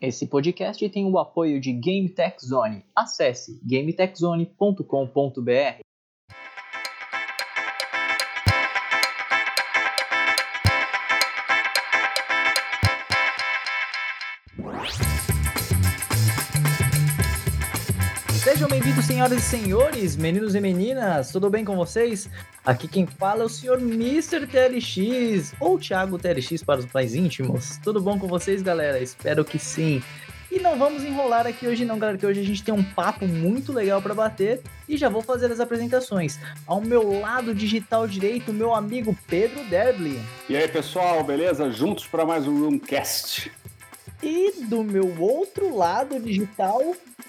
Esse podcast tem o apoio de Game Tech Zone. Acesse gametechzone.com.br. Sejam bem-vindos, senhoras e senhores, meninos e meninas, tudo bem com vocês? Aqui quem fala é o senhor Mr. TLX, ou Thiago TLX para os mais íntimos. Tudo bom com vocês, galera? Espero que sim. E não vamos enrolar aqui hoje não, galera, que hoje a gente tem um papo muito legal para bater e já vou fazer as apresentações. Ao meu lado digital direito, meu amigo Pedro Derbley. E aí, pessoal, beleza? Juntos para mais um Roomcast. E do meu outro lado digital,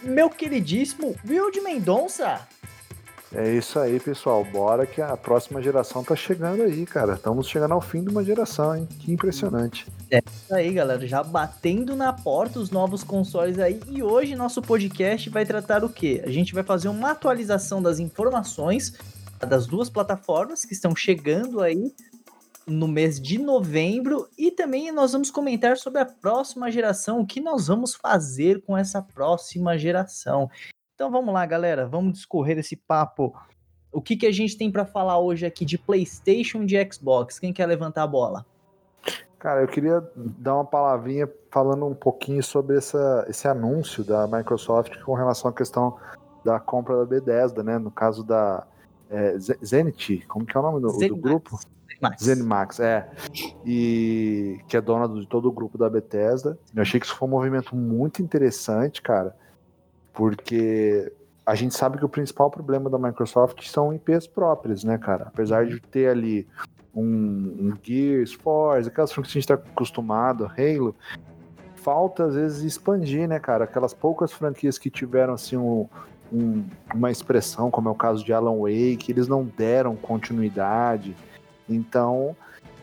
meu queridíssimo Will de Mendonça. É isso aí, pessoal. Bora que a próxima geração tá chegando aí, cara. Estamos chegando ao fim de uma geração, hein? Que impressionante. É isso aí, galera. Já batendo na porta os novos consoles aí. E hoje nosso podcast vai tratar o quê? A gente vai fazer uma atualização das informações das duas plataformas que estão chegando aí no mês de novembro e também nós vamos comentar sobre a próxima geração, o que nós vamos fazer com essa próxima geração. Então vamos lá, galera, vamos discorrer esse papo. O que, que a gente tem para falar hoje aqui de PlayStation e de Xbox? Quem quer levantar a bola? Cara, eu queria dar uma palavrinha falando um pouquinho sobre essa, esse anúncio da Microsoft com relação à questão da compra da Bethesda, né? No caso da é, Zenith, como que é o nome do, do grupo? Zenimax. Zenimax, é. E que é dona de todo o grupo da Bethesda. Eu achei que isso foi um movimento muito interessante, cara, porque a gente sabe que o principal problema da Microsoft são IPs próprias, né, cara? Apesar de ter ali um, um Gears, Forza, aquelas franquias que a gente tá acostumado, Halo, falta às vezes expandir, né, cara? Aquelas poucas franquias que tiveram assim um, um, uma expressão, como é o caso de Alan Wake, eles não deram continuidade. Então,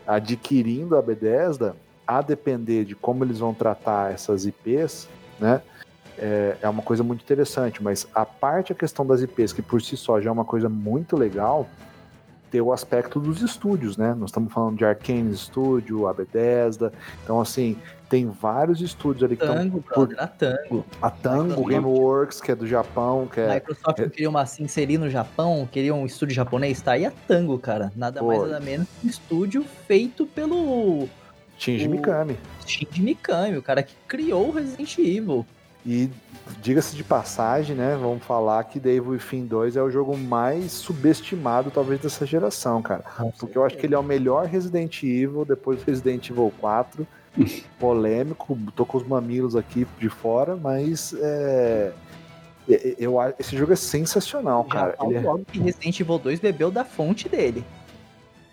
adquirindo a Bethesda, a depender de como eles vão tratar essas IPs, né? É, é uma coisa muito interessante, mas a parte a questão das IPs, que por si só já é uma coisa muito legal, ter o aspecto dos estúdios, né? Nós estamos falando de Arkane Studio, a Bethesda, então assim, tem vários estúdios ali que Tango, estão brother, a Tango. a Tango. Gameworks, que é do Japão, que é Microsoft é- queria uma se inserir no Japão, queria um estúdio japonês, tá aí a Tango, cara. Nada mais Pô. nada menos que um estúdio feito pelo Shinji o- Mikami. Shinji Mikami, o cara que criou o Resident Evil. E diga-se de passagem, né? Vamos falar que The Evil Within 2 é o jogo mais subestimado, talvez, dessa geração, cara. Porque eu acho que ele é o melhor Resident Evil depois do Resident Evil 4. Polêmico, tô com os mamilos aqui de fora, mas é, é- eu, a- esse jogo é sensacional, Já cara. Ele é, logo que Resident Evil 2 bebeu da fonte dele.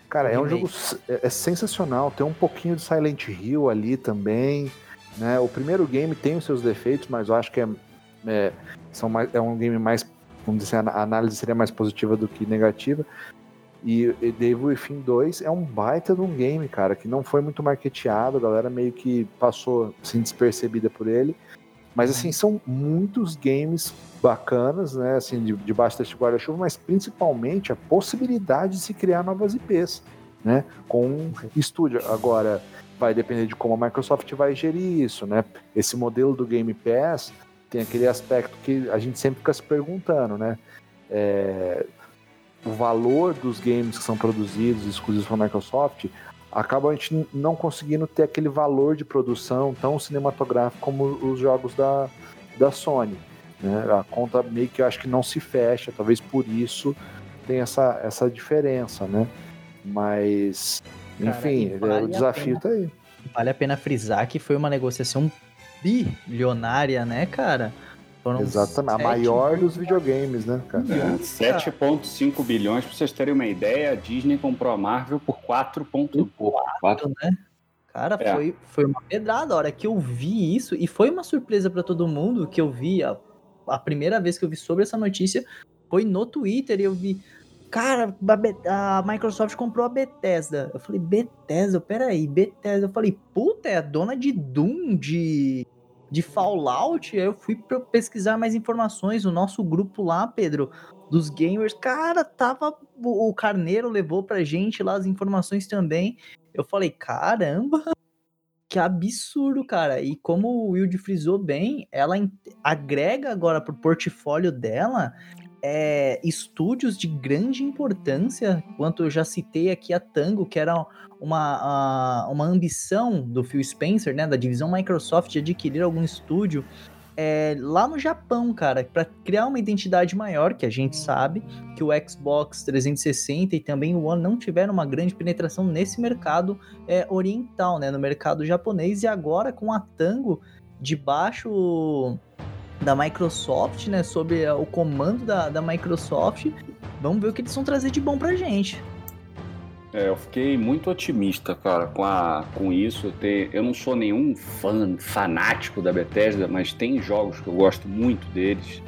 cara, é um jogo é, é sensacional. Tem um pouquinho de Silent Hill ali também. Né? O primeiro game tem os seus defeitos, mas eu acho que é, é, são mais, é um game mais. Vamos dizer, a análise seria mais positiva do que negativa. E, e The Evil Within 2 é um baita de um game, cara, que não foi muito marketeado, a galera meio que passou assim, despercebida por ele. Mas assim, são muitos games bacanas, né? Assim, de- debaixo deste guarda-chuva, mas principalmente a possibilidade de se criar novas IPs, né? Com um estúdio. Agora, vai depender de como a Microsoft vai gerir isso, né? Esse modelo do Game Pass tem aquele aspecto que a gente sempre fica se perguntando, né? É, o valor dos games que são produzidos exclusivos para a Microsoft acaba a gente não conseguindo ter aquele valor de produção tão cinematográfico como os jogos da, da Sony. Né? A conta meio que eu acho que não se fecha, talvez por isso tem essa, essa diferença, né? Mas, enfim, é, vale o desafio pena. tá aí. Vale a pena frisar que foi uma negociação bilionária, né, cara? Foram Exatamente. A maior dos videogames, né, cara? É, 7,5 bilhões, pra vocês terem uma ideia, a Disney comprou a Marvel por 4,4. Quatro- né? Cara, É. foi, foi uma pedrada. A hora que eu vi isso, e foi uma surpresa pra todo mundo que eu vi, a, a primeira vez que eu vi sobre essa notícia foi no Twitter e eu vi, cara, a, a Microsoft comprou a Bethesda. Eu falei, Bethesda, peraí, Bethesda. Eu falei, puta, é a dona de Doom, de, de Fallout. Aí eu fui pesquisar mais informações no nosso grupo lá, Pedro, dos gamers. Cara, tava. O, o Carneiro levou pra gente lá as informações também. Eu falei, caramba, Que absurdo, cara. E como o Wilde frisou bem, ela agrega agora pro portfólio dela é, estúdios de grande importância, quanto eu já citei aqui a Tango, que era uma, uma ambição do Phil Spencer, né, da divisão Microsoft, de adquirir algum estúdio é, lá no Japão, cara, para criar uma identidade maior, que a gente sabe que o Xbox 360 e também o One não tiveram uma grande penetração nesse mercado é, oriental, né, no mercado japonês, e agora com a Tango debaixo da Microsoft, né, sob o comando da, da Microsoft, vamos ver o que eles vão trazer de bom pra gente. É, eu fiquei muito otimista, cara, com, a, com isso. Eu, eu não sou nenhum fã, fanático da Bethesda, mas tem jogos que eu gosto muito deles.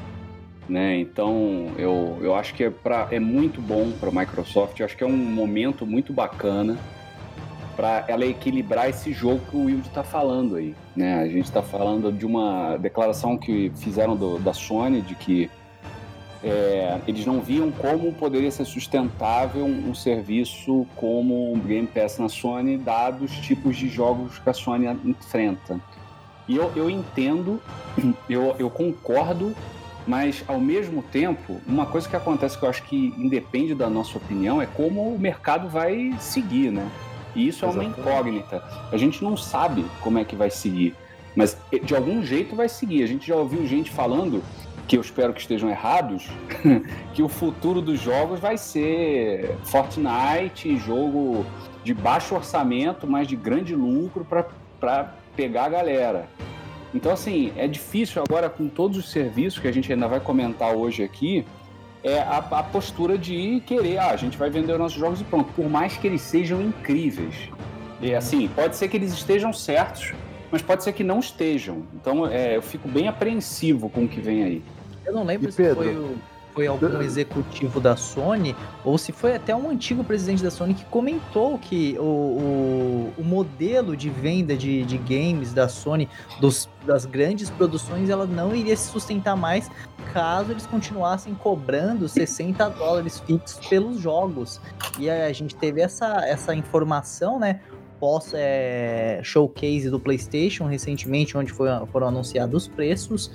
Né? Então, eu, eu acho que é, pra, é muito bom para a Microsoft. Eu acho que é um momento muito bacana para ela equilibrar esse jogo que o Wilde está falando aí. Né? A gente está falando de uma declaração que fizeram do, da Sony de que é, eles não viam como poderia ser sustentável um, serviço como o Game Pass na Sony, dados os tipos de jogos que a Sony enfrenta. E eu, eu entendo, eu, eu concordo, mas ao mesmo tempo, uma coisa que acontece que eu acho que independe da nossa opinião é como o mercado vai seguir, né? E isso Exatamente. é uma incógnita. A gente não sabe como é que vai seguir, mas de algum jeito vai seguir. A gente já ouviu gente falando que eu espero que estejam errados, que o futuro dos jogos vai ser Fortnite, jogo de baixo orçamento, mas de grande lucro para pegar a galera. Então, assim, é difícil agora com todos os serviços que a gente ainda vai comentar hoje aqui, é a, a postura de querer, ah, a gente vai vender os nossos jogos e pronto, por mais que eles sejam incríveis. E assim, pode ser que eles estejam certos, mas pode ser que não estejam. Então, é, eu fico bem apreensivo com o que vem aí. Eu não lembro e se Pedro, foi, o, foi algum executivo da Sony ou se foi até um antigo presidente da Sony que comentou que o, o, o modelo de venda de, de games da Sony, dos, das grandes produções, ela não iria se sustentar mais caso eles continuassem cobrando 60 dólares fixos pelos jogos. E a gente teve essa, essa informação, né? pós é, showcase do PlayStation recentemente, onde foi, foram anunciados os preços.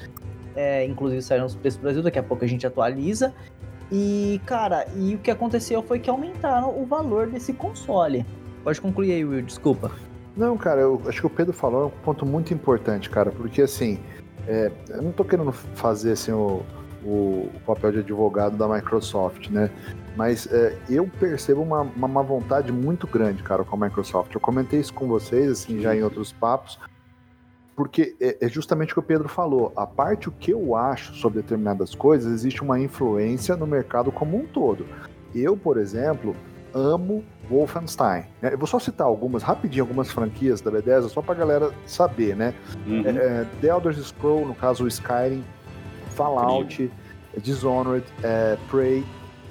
É, inclusive saíram os preços do Brasil, daqui a pouco a gente atualiza. E, cara, e o que aconteceu foi que aumentaram o valor desse console. Pode concluir aí, Will, desculpa. Não, cara, eu acho que o Pedro falou é um ponto muito importante, cara, porque assim, é, eu não tô querendo fazer assim o, o, papel de advogado da Microsoft, né? Mas é, eu percebo uma, uma má vontade muito grande, cara, com a Microsoft. Eu comentei isso com vocês, assim, já em outros papos, porque é, é justamente o que o Pedro falou. A parte o que eu acho sobre determinadas coisas, existe uma influência no mercado como um todo. Eu, por exemplo, amo Wolfenstein. Né? Eu vou só citar algumas, rapidinho, algumas franquias da Bethesda, só pra galera saber, né? Uhum. É, é The Elder Scrolls, no caso o Skyrim, Fallout, Dishonored, é, Prey,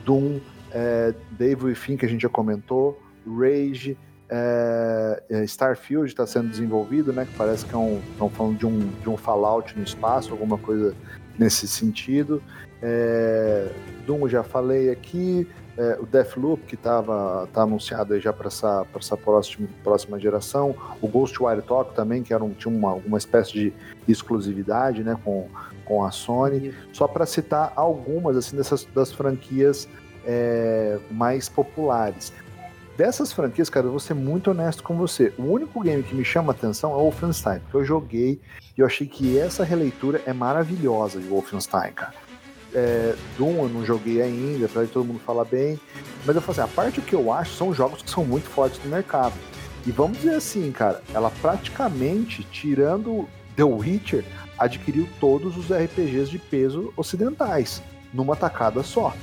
Doom, é, Dave Within, que a gente já comentou, Rage, é, é, Starfield está sendo desenvolvido, né? Que parece que é um, estão falando de um, de um Fallout no espaço, alguma coisa nesse sentido. É, Doom já falei aqui. É, o Deathloop, que estava tá anunciado já para essa, essa próxima, próxima geração. O Ghostwire Tokyo também, que era um, tinha uma, alguma espécie de exclusividade né, com, com a Sony. Só para citar algumas assim dessas das franquias é, mais populares. Dessas franquias, cara, eu vou ser muito honesto com você. O único game que me chama atenção é o Wolfenstein, porque eu joguei e eu achei que essa releitura é maravilhosa de Wolfenstein, cara. É, Doom eu não joguei ainda, apesar de todo mundo falar bem. Mas eu falei assim, a parte que eu acho são jogos que são muito fortes no mercado. E vamos dizer assim, cara, ela praticamente, tirando The Witcher, adquiriu todos os RPGs de peso ocidentais, numa tacada só.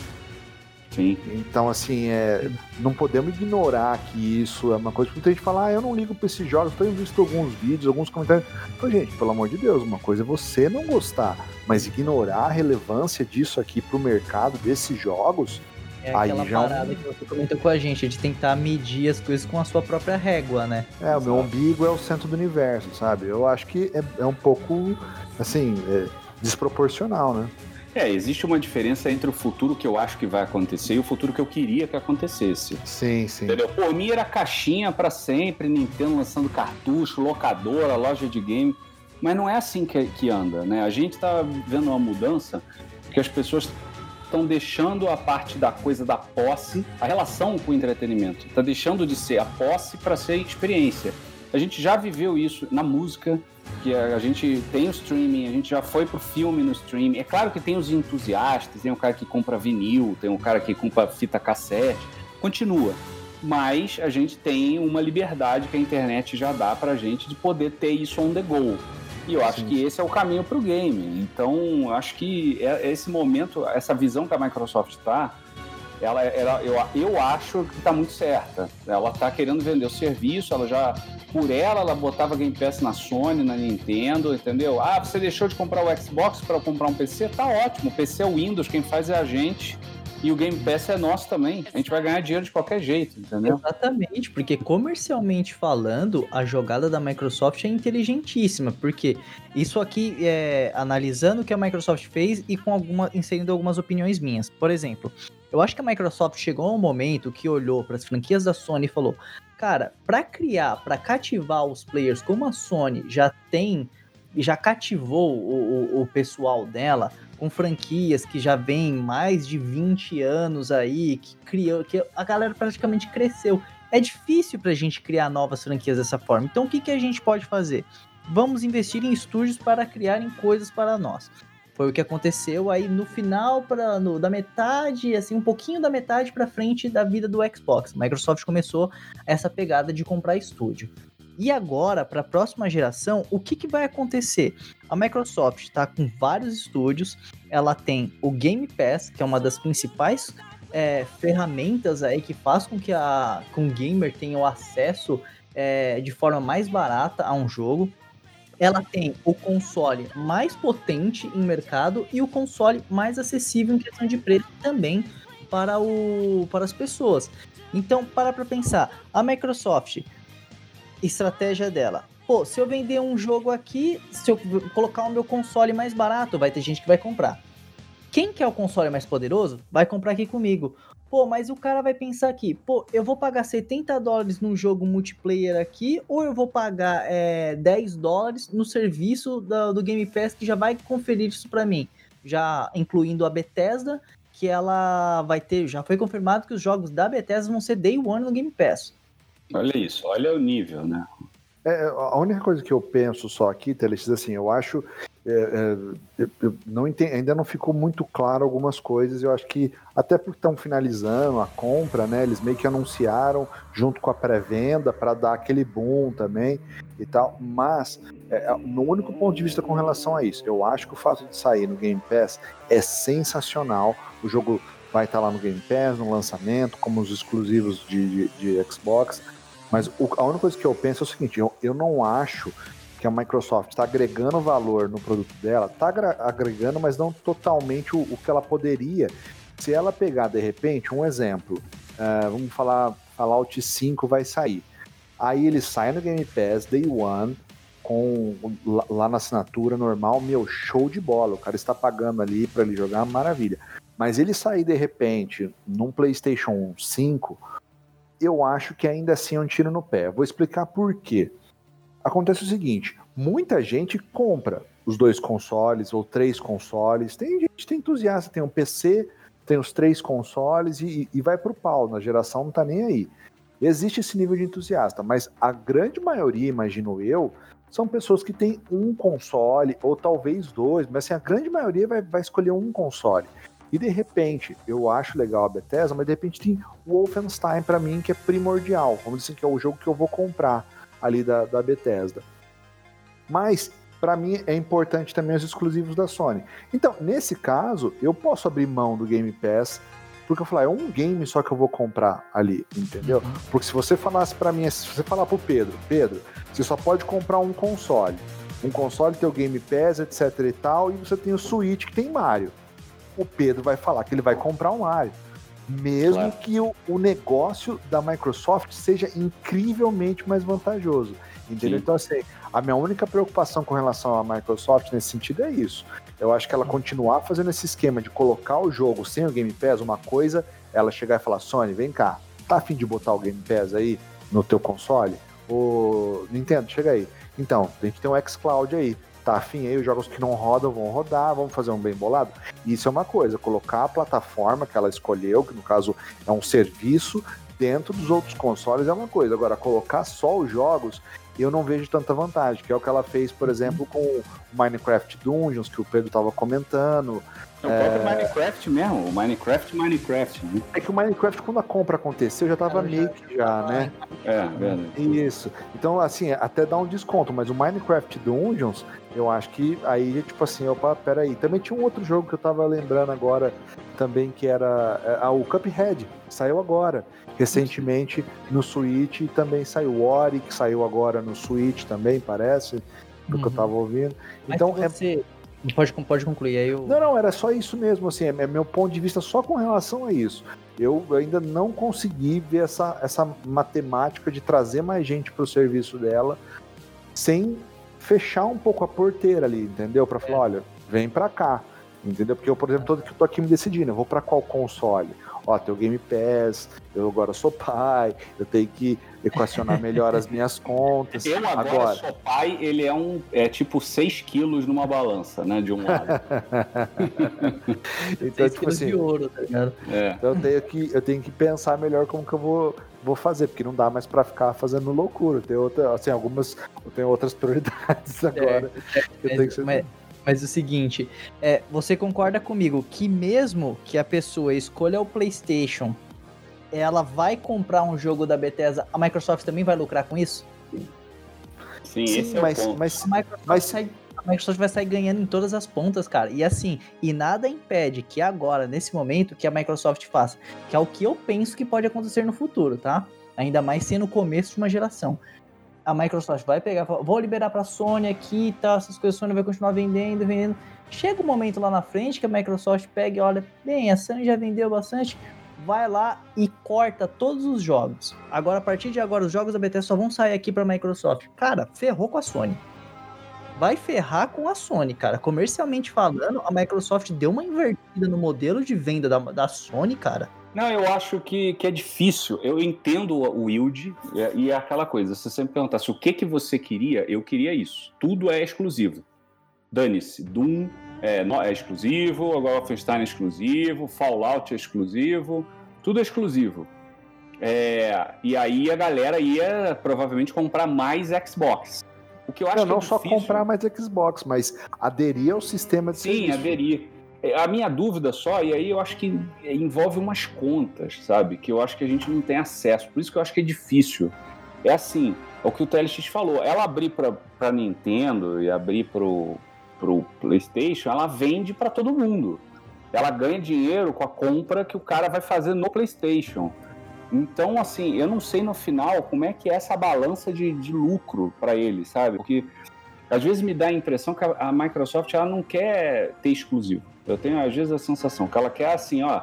Sim. Então, assim, é, não podemos ignorar que isso é uma coisa que muita gente fala, ah, eu não ligo pra esses jogos, tenho visto alguns vídeos, alguns comentários. Então, gente, pelo amor de Deus, uma coisa é você não gostar, mas ignorar a relevância disso aqui pro mercado desses jogos. É aquela já... É parada que você comentou com a gente, de tentar medir as coisas com a sua própria régua, né? É, o meu umbigo é o centro do universo, sabe? Eu acho que é, é um pouco, assim, é desproporcional, né? É, existe uma diferença entre o futuro que eu acho que vai acontecer e o futuro que eu queria que acontecesse. Sim, sim. Entendeu? Por mim era caixinha para sempre, Nintendo lançando cartucho, locadora, loja de game. Mas não é assim que, que anda, né? A gente tá vendo uma mudança que as pessoas estão deixando a parte da coisa da posse, a relação com o entretenimento. Está deixando de ser a posse para ser experiência. A gente já viveu isso na música, que a, gente tem o streaming, a gente já foi pro filme no streaming. É claro que tem os entusiastas, tem o cara que compra vinil, tem o cara que compra fita cassete, continua. Mas a gente tem uma liberdade que a internet já dá pra gente de poder ter isso on the go. E eu acho Sim. que esse é o caminho para o game. Então, acho que é, esse momento, essa visão que a Microsoft está, ela, ela, eu, eu acho que está muito certa. Ela está querendo vender o serviço, ela já, por ela, ela botava Game Pass na Sony, na Nintendo, entendeu? Ah, você deixou de comprar o Xbox para comprar um PC? Tá ótimo, o PC é o Windows, quem faz é a gente. E o Game Pass é nosso também. A gente vai ganhar dinheiro de qualquer jeito, entendeu? Exatamente, porque comercialmente falando, a jogada da Microsoft é inteligentíssima, porque isso aqui é analisando o que a Microsoft fez e com alguma inserindo algumas opiniões minhas. Por exemplo, eu acho que a Microsoft chegou a um momento que olhou para as franquias da Sony e falou: "Cara, para criar, para cativar os players como a Sony já tem já cativou o, o, o pessoal dela, com franquias que já vem mais de 20 anos aí, que criou, que a galera praticamente cresceu. É difícil pra gente criar novas franquias dessa forma. Então o que, que a gente pode fazer? Vamos investir em estúdios para criarem coisas para nós. Foi o que aconteceu aí no final para da metade, assim, um pouquinho da metade para frente da vida do Xbox. Microsoft começou essa pegada de comprar estúdio. E agora, para a próxima geração, o que, que vai acontecer? A Microsoft está com vários estúdios, ela tem o Game Pass, que é uma das principais é, ferramentas aí que faz com que a, com o gamer tenha o acesso é, de forma mais barata a um jogo. Ela tem o console mais potente em mercado e o console mais acessível em questão de preço também para, o, para as pessoas. Então, para para pensar, a Microsoft estratégia dela. Pô, se eu vender um jogo aqui, se eu colocar o meu console mais barato, vai ter gente que vai comprar. Quem quer o console mais poderoso, vai comprar aqui comigo. Pô, mas o cara vai pensar aqui, pô, eu vou pagar 70 dólares num jogo multiplayer aqui, ou eu vou pagar é, 10 dólares no serviço do, do Game Pass que já vai conferir isso para mim. Já incluindo a Bethesda, que ela vai ter, já foi confirmado que os jogos da Bethesda vão ser Day One no Game Pass. Olha isso, olha o nível, né? É, a única coisa que eu penso só aqui, Teles, assim, eu acho. É, é, eu não entendi, ainda não ficou muito claro algumas coisas. Eu acho que, até porque estão finalizando a compra, né? Eles meio que anunciaram junto com a pré-venda para dar aquele boom também e tal. Mas, é, é, no único ponto de vista com relação a isso, eu acho que o fato de sair no Game Pass é sensacional. O jogo vai estar lá no Game Pass, no lançamento, como os exclusivos de, de, de Xbox mas o, a única coisa que eu penso é o seguinte: eu, eu não acho que a Microsoft está agregando valor no produto dela, está agregando, mas não totalmente o, o, que ela poderia. Se ela pegar, de repente, um exemplo, uh, vamos falar, Fallout 5 vai sair. Aí ele sai no Game Pass Day One, com lá na assinatura normal, meu, show de bola. O cara está pagando ali para ele jogar, maravilha. Mas ele sair de repente num PlayStation 5 eu acho que ainda assim é um tiro no pé. Vou explicar por quê. Acontece o seguinte: muita gente compra os dois consoles ou três consoles. Tem gente tem entusiasta, tem um PC, tem os três consoles e, e vai pro pau. Na geração não tá nem aí. Existe esse nível de entusiasta, mas a grande maioria, imagino eu, são pessoas que têm um console ou talvez dois, mas assim, a grande maioria vai, vai escolher um console. E de repente, eu acho legal a Bethesda, mas de repente tem o Wolfenstein para mim que é primordial. Vamos dizer que é o jogo que eu vou comprar ali da, da Bethesda. Mas para mim é importante também os exclusivos da Sony. Então, nesse caso, eu posso abrir mão do Game Pass, porque eu falar, é um game só que eu vou comprar ali, entendeu? Uhum. Porque se você falasse para mim, se você falar pro Pedro, Pedro, você só pode comprar um console. Um console tem o Game Pass, etc e tal, e você tem o Switch que tem Mario o Pedro vai falar que ele vai comprar um Mario. Mesmo claro. que o, o negócio da Microsoft seja incrivelmente mais vantajoso. Entendeu? Sim. Então, assim, a minha única preocupação com relação à Microsoft nesse sentido é isso. Eu acho que ela continuar fazendo esse esquema de colocar o jogo sem o Game Pass, uma coisa, ela chegar e falar, Sony, vem cá, tá afim de botar o Game Pass aí no teu console? O Nintendo, chega aí. Então, a gente tem um xCloud aí. Tá afim aí, os jogos que não rodam vão rodar, vamos fazer um bem bolado? Isso é uma coisa, colocar a plataforma que ela escolheu, que no caso é um serviço, dentro dos outros consoles é uma coisa. Agora, colocar só os jogos, eu não vejo tanta vantagem, que é o que ela fez, por exemplo, com o Minecraft Dungeons, que o Pedro estava comentando. É o próprio é... Minecraft mesmo, o Minecraft Minecraft. Né? É que o Minecraft, quando a compra aconteceu, já tava meio que já, né? É, verdade. Isso. Então, assim, até dá um desconto, mas o Minecraft Dungeons, eu acho que aí, tipo assim, opa, peraí. Também tinha um outro jogo que eu tava lembrando agora também, que era é, o Cuphead, saiu agora. Recentemente no Switch também saiu. O Ori, que saiu agora no Switch também, parece, do uhum. que eu uhum. tava ouvindo. Então, mas você... é Pode, pode concluir aí. Eu... Não, não, era só isso mesmo, assim, é meu ponto de vista só com relação a isso. Eu ainda não consegui ver essa, essa matemática de trazer mais gente para o serviço dela sem fechar um pouco a porteira ali, entendeu? Para falar, é. olha, vem para cá, entendeu? Porque eu, por exemplo, tô, tô aqui me decidindo, eu vou para qual console? ó, tem o Game Pass, eu agora sou pai, eu tenho que equacionar melhor as minhas contas. Eu agora, agora sou pai, ele é um é tipo 6 quilos numa balança, né? De um lado. então, tipo assim, de ouro, tá ligado? É. Então eu tenho, que, eu tenho que pensar melhor como que eu vou, vou fazer, porque não dá mais para ficar fazendo loucura. Tem outra, assim, algumas, eu tenho outras prioridades agora. É, é, ser... mas mas o seguinte, é, você concorda comigo que mesmo que a pessoa escolha o PlayStation, ela vai comprar um jogo da Bethesda, a Microsoft também vai lucrar com isso? Sim, Sim esse mas, é o ponto. Mas, a, Microsoft mas... Sai, a Microsoft vai sair ganhando em todas as pontas, cara. E assim, e nada impede que agora, nesse momento, que a Microsoft faça, que é o que eu penso que pode acontecer no futuro, tá? Ainda mais sendo o começo de uma geração a Microsoft vai pegar, vou liberar para a Sony aqui e tal, essas coisas, a Sony vai continuar vendendo, vendendo. Chega um momento lá na frente que a Microsoft pega e olha, bem, a Sony já vendeu bastante, vai lá e corta todos os jogos. Agora, a partir de agora, os jogos da Bethesda só vão sair aqui para Microsoft. Cara, ferrou com a Sony. Vai ferrar com a Sony, cara. Comercialmente falando, a Microsoft deu uma invertida no modelo de venda da, da Sony, cara não, eu acho que, que é difícil. Eu entendo o Wild e, e é aquela coisa. Se você me perguntasse o que, que você queria, eu queria isso. Tudo é exclusivo. Dane-se. Doom é, é exclusivo, agora Wolfenstein é exclusivo, Fallout é exclusivo, tudo é exclusivo. É, e aí a galera ia provavelmente comprar mais Xbox. O que eu acho não, que é não só comprar mais Xbox, mas aderir ao sistema de Sim, serviço. aderir. A minha dúvida só, e aí eu acho que envolve umas contas, sabe? Que eu acho que a gente não tem acesso. Por isso que eu acho que é difícil. É assim, é o que o TLX falou. Ela abrir para Nintendo e abrir pro, pro PlayStation, ela vende para todo mundo. Ela ganha dinheiro com a compra que o cara vai fazer no PlayStation. Então, assim, eu não sei no final como é que é essa balança de, de lucro para ele, sabe? Porque às vezes me dá a impressão que a, a Microsoft ela não quer ter exclusivo. Eu tenho às vezes a sensação que ela quer assim, ó,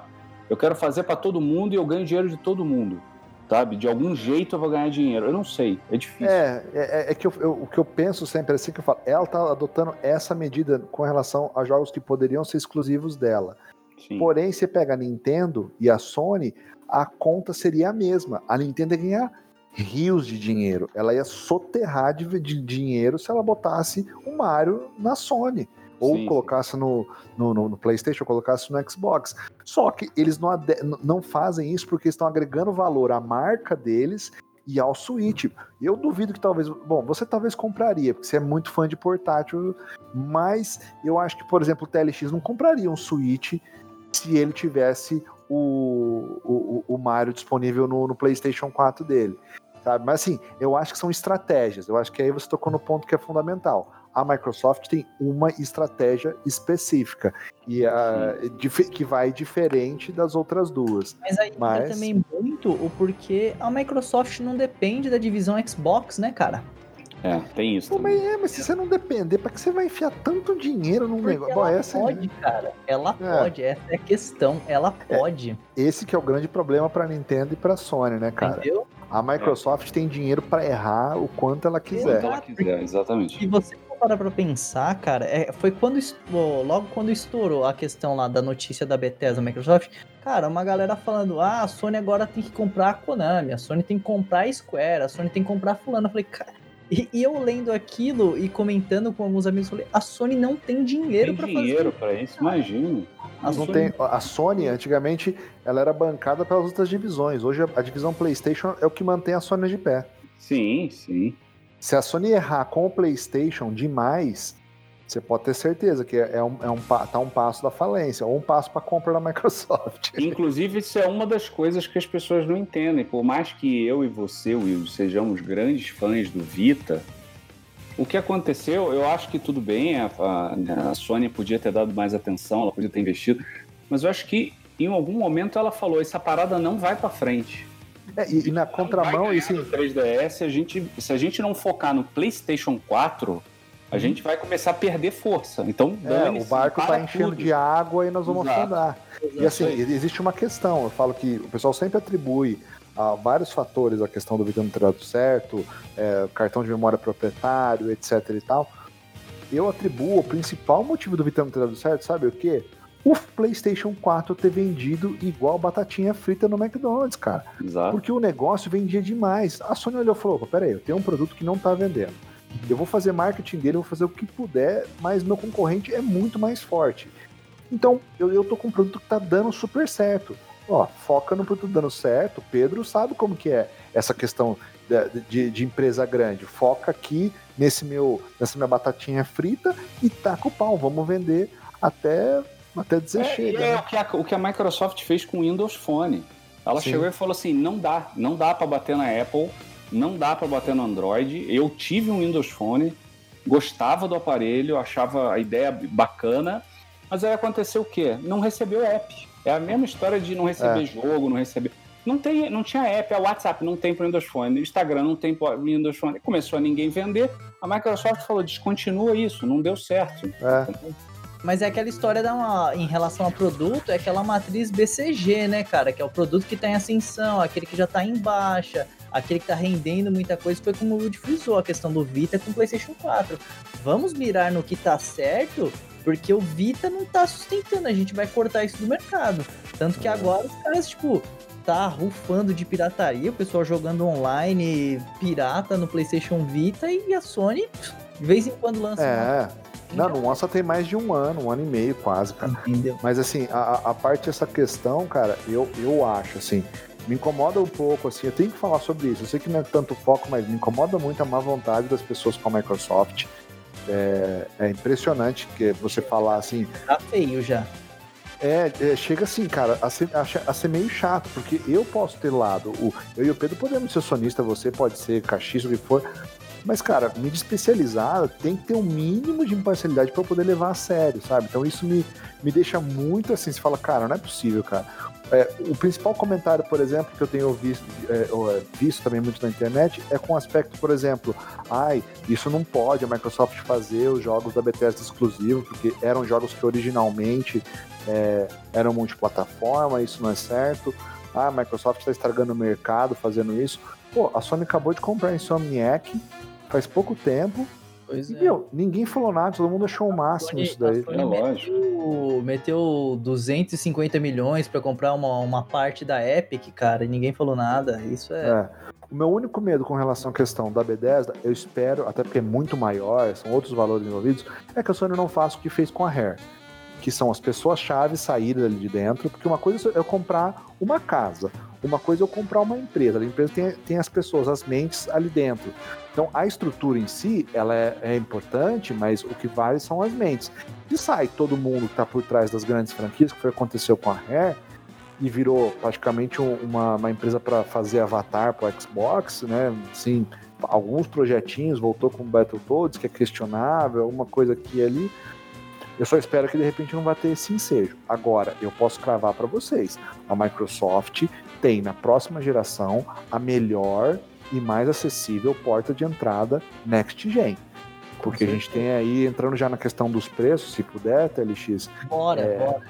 eu quero fazer para todo mundo e eu ganho dinheiro de todo mundo. Sabe? De algum jeito eu vou ganhar dinheiro. Eu não sei, é difícil. É, é, é que eu, eu, o que eu penso sempre é assim que eu falo, ela está adotando essa medida com relação a jogos que poderiam ser exclusivos dela. Sim. Porém, você pega a Nintendo e a Sony, a conta seria a mesma. A Nintendo ia ganhar rios de dinheiro. Ela ia soterrar de, de dinheiro se ela botasse o Mario na Sony ou sim, colocasse sim. No, no, no, PlayStation, ou colocasse no Xbox. Só que eles não, não fazem isso porque estão agregando valor à marca deles e ao Switch. Eu duvido que talvez. Bom, você talvez compraria, porque você é muito fã de portátil, mas eu acho que, por exemplo, o TLX não compraria um Switch se ele tivesse o, o, o Mario disponível no, no PlayStation 4 dele. Sabe? Mas assim, eu acho que são estratégias. Eu acho que aí você tocou no ponto que é fundamental a Microsoft tem uma estratégia específica e a, que vai diferente das outras duas. Mas aí Mas... também muito o porquê a Microsoft não depende da divisão Xbox, né, cara? É, tem isso. Pô, mas, é, mas se você não depender, para que você vai enfiar tanto dinheiro num Porque negócio? Ela Bom, essa pode, é... cara. Ela é. pode, essa é a questão. Ela é, pode. É, esse que é o grande problema para Nintendo e para Sony, né, cara? Entendeu? A Microsoft é. tem dinheiro para errar o quanto ela quiser. Quanto ela quiser, exatamente. E você parar pra pensar, cara, é, foi quando logo quando estourou a questão lá da notícia da Bethesda Microsoft, cara, uma galera falando, ah, a Sony agora tem que comprar a Konami, a Sony tem que comprar a Square, a Sony tem que comprar a fulano. Eu falei, cara, e, e, eu lendo aquilo e comentando com alguns amigos, falei, a Sony não tem dinheiro para fazer. dinheiro para isso, imagina. A Sony... Tem, a Sony, antigamente, ela era bancada pelas outras divisões. Hoje, a divisão PlayStation é o que mantém a Sony de pé. Sim, sim. Se a Sony errar com o PlayStation demais, você pode ter certeza que é um, é um, tá um passo da falência, ou um passo para compra da Microsoft. Inclusive, isso é uma das coisas que as pessoas não entendem. Por mais que eu e você, Will, sejamos grandes fãs do Vita, o que aconteceu, eu acho que tudo bem, a, a, a Sony podia ter dado mais atenção, ela podia ter investido, mas eu acho que em algum momento ela falou: essa parada não vai para frente. É, e, e, na contramão, e sim. 3DS, a gente, se a gente não focar no PlayStation 4, a uhum. gente vai começar a perder força. Então, é, o barco está enchendo tudo. de água e nós vamos Exato. afundar. Exato. E assim, existe uma questão. Eu falo que o pessoal sempre atribui a vários fatores a questão do vídeo não ter dado certo, é, cartão de memória proprietário, etc e tal. Eu atribuo o principal motivo do Vita não ter dado certo, sabe o quê? o PlayStation 4 ter vendido igual batatinha frita no McDonald's, cara. Exato. Porque o negócio vendia demais. A Sony olhou e falou: peraí, eu tenho um produto que não tá vendendo. Eu vou fazer marketing dele, eu vou fazer o que puder, mas meu concorrente é muito mais forte. Então, eu, eu tô com um produto que tá dando super certo. Ó, foca no produto dando certo. Pedro sabe como que é essa questão de, de, de, empresa grande. Foca aqui nesse meu, nessa minha batatinha frita e taca o pau. Vamos vender até até dizer é, chega. É né? o, que a, o que a Microsoft fez com o Windows Phone. Ela Sim. chegou e falou assim: não dá, não dá para bater na Apple, não dá para bater no Android. Eu tive um Windows Phone, gostava do aparelho, achava a ideia bacana, mas aí aconteceu o quê? Não recebeu app. É a mesma história de não receber é. jogo, não receber. Não, tem, não tinha app, a WhatsApp não tem para Windows Phone, o Instagram não tem para Windows Phone. Começou a ninguém vender, a Microsoft falou: descontinua isso, não deu certo. É. Mas é aquela história da uma, em relação ao produto, é aquela matriz BCG, né, cara? Que é o produto que está em ascensão, aquele que já está em baixa, aquele que está rendendo muita coisa. Foi como o Wood frisou, a questão do Vita com o PlayStation 4. Vamos mirar no que está certo, porque o Vita não está sustentando. A gente vai cortar isso do mercado. Tanto que agora os caras, tipo, tá rufando de pirataria, o pessoal jogando online pirata no PlayStation Vita e a Sony de vez em quando lança. É. Não, no One tem mais de um ano, um ano e meio quase, cara. Entendeu? Mas assim, a, a parte dessa questão, cara, eu, eu acho, assim, me incomoda um pouco, assim, eu tenho que falar sobre isso. Eu sei que não é tanto foco, mas me incomoda muito a má vontade das pessoas com a Microsoft. É, é impressionante que você falar assim. Tá feio já. É, é, chega assim, cara, a ser, a, a ser, meio chato, porque eu posso ter lado, o, eu e o Pedro podemos ser sonista, você pode ser cachista, o que for, mas, cara, mídia especializada tem que ter um mínimo de imparcialidade para poder levar a sério, sabe? Então isso me, me deixa muito assim, você fala, cara, não é possível, cara. É, o principal comentário, por exemplo, que eu tenho visto, é, é, visto também muito na internet é com o aspecto, por exemplo, ai, isso não pode a Microsoft fazer os jogos da Bethesda exclusivos, porque eram jogos que originalmente é, eram multiplataforma, isso não é certo. Ah, a Microsoft está estragando o mercado fazendo isso. Pô, a Sony acabou de comprar a Insomniac, faz pouco tempo. Pois e, é. meu, ninguém falou nada, todo mundo achou o máximo Sony, isso daí. É lógico. Meteu 250 milhões para comprar uma, uma parte da Epic, cara, e ninguém falou nada. Isso é... é. O meu único medo com relação à questão da B10, eu espero, até porque é muito maior, são outros valores envolvidos, é que a Sony não faça o que fez com a Hair. Que são as pessoas-chave saírem ali de dentro, porque uma coisa é eu comprar uma casa, uma coisa é eu comprar uma empresa. A empresa tem, tem as pessoas, as mentes ali dentro. Então a estrutura em si, ela é, é importante, mas o que vale são as mentes. E sai todo mundo que está por trás das grandes franquias, que foi aconteceu com a Rare, e virou praticamente um, uma, uma, empresa para fazer avatar para Xbox, né? Sim, alguns projetinhos, voltou com o Battletoads, que é questionável, uma coisa aqui e ali. Eu só espero que de repente não vá ter esse ensejo. Agora, eu posso cravar para vocês: a Microsoft tem na próxima geração a melhor e mais acessível porta de entrada Next Gen. Porque a gente tem aí, entrando já na questão dos preços, se puder, TLX. Bora, é... bora.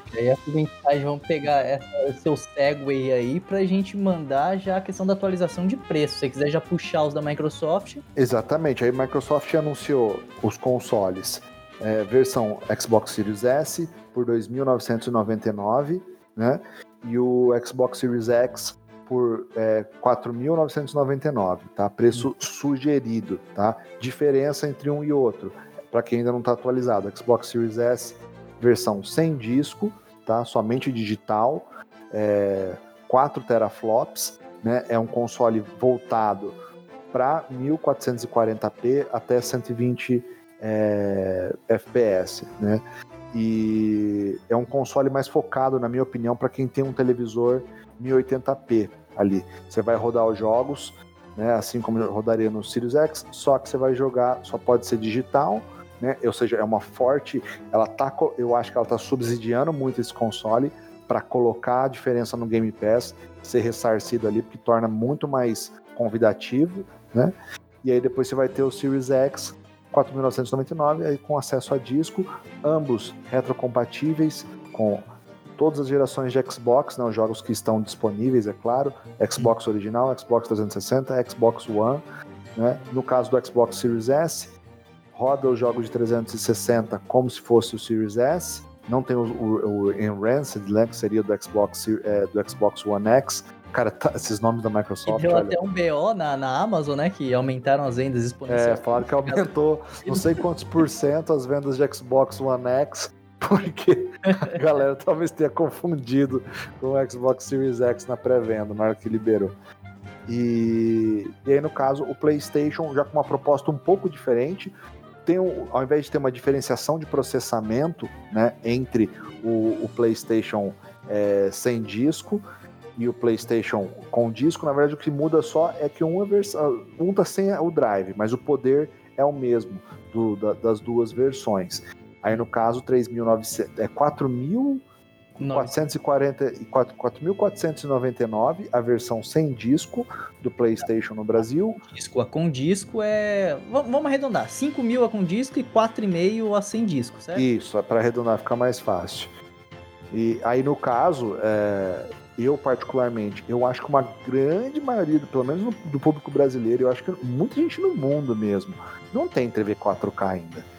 Aí a vamos pegar esse seu segue aí pra gente mandar já a questão da atualização de preço. Se você quiser já puxar os da Microsoft. Exatamente. Aí a Microsoft anunciou os consoles. É, versão Xbox Series S por 2.999, né? E o Xbox Series X por é, 4.999, tá? Preço sugerido, tá? Diferença entre um e outro, para quem ainda não está atualizado. Xbox Series S, versão sem disco, tá? Somente digital, é, 4 teraflops, né? É um console voltado para 1440p até 120 é, FPS, né? E é um console mais focado, na minha opinião, para quem tem um televisor 1080p ali. Você vai rodar os jogos, né, assim como rodaria no Sirius X, só que você vai jogar, só pode ser digital, né? Ou seja, é uma forte, ela tá, eu acho que ela tá subsidiando muito esse console para colocar a diferença no Game Pass, ser ressarcido ali, porque torna muito mais convidativo, né? E aí depois você vai ter o Series X 4.999 aí com acesso a disco, ambos retrocompatíveis com todas as gerações de Xbox, né, os jogos que estão disponíveis, é claro, Xbox original, Xbox 360, Xbox One, né? No caso do Xbox Series S, roda os jogos de 360 como se fosse o Series S, não tem o, o, o Enhanced, né, que seria do Xbox, é, do Xbox One X, Cara, tá, esses nomes da Microsoft. E deu olha. até um BO na, na Amazon, né? Que aumentaram as vendas exponencialmente. É, falaram que aumentou não sei quantos por cento as vendas de Xbox One X porque a galera talvez tenha confundido com o Xbox Series X na pré-venda, na hora que liberou. E, e aí, no caso, o PlayStation, já com uma proposta um pouco diferente, tem, ao invés de ter uma diferenciação de processamento né, entre o, o PlayStation é, sem disco e o PlayStation com disco, na verdade o que muda só é que um, um tá sem o drive, mas o poder é o mesmo do, da, das duas versões. Aí no caso, 3.900, é 4.499 a versão sem disco do PlayStation no Brasil. Disco, a com disco é. Vamos arredondar: 5 mil a com disco e 4,5 a sem disco, certo? Isso, é para arredondar, ficar mais fácil. E aí no caso, é, eu particularmente, eu acho que uma grande maioria, pelo menos do público brasileiro, eu acho que muita gente no mundo mesmo, não tem TV 4K ainda.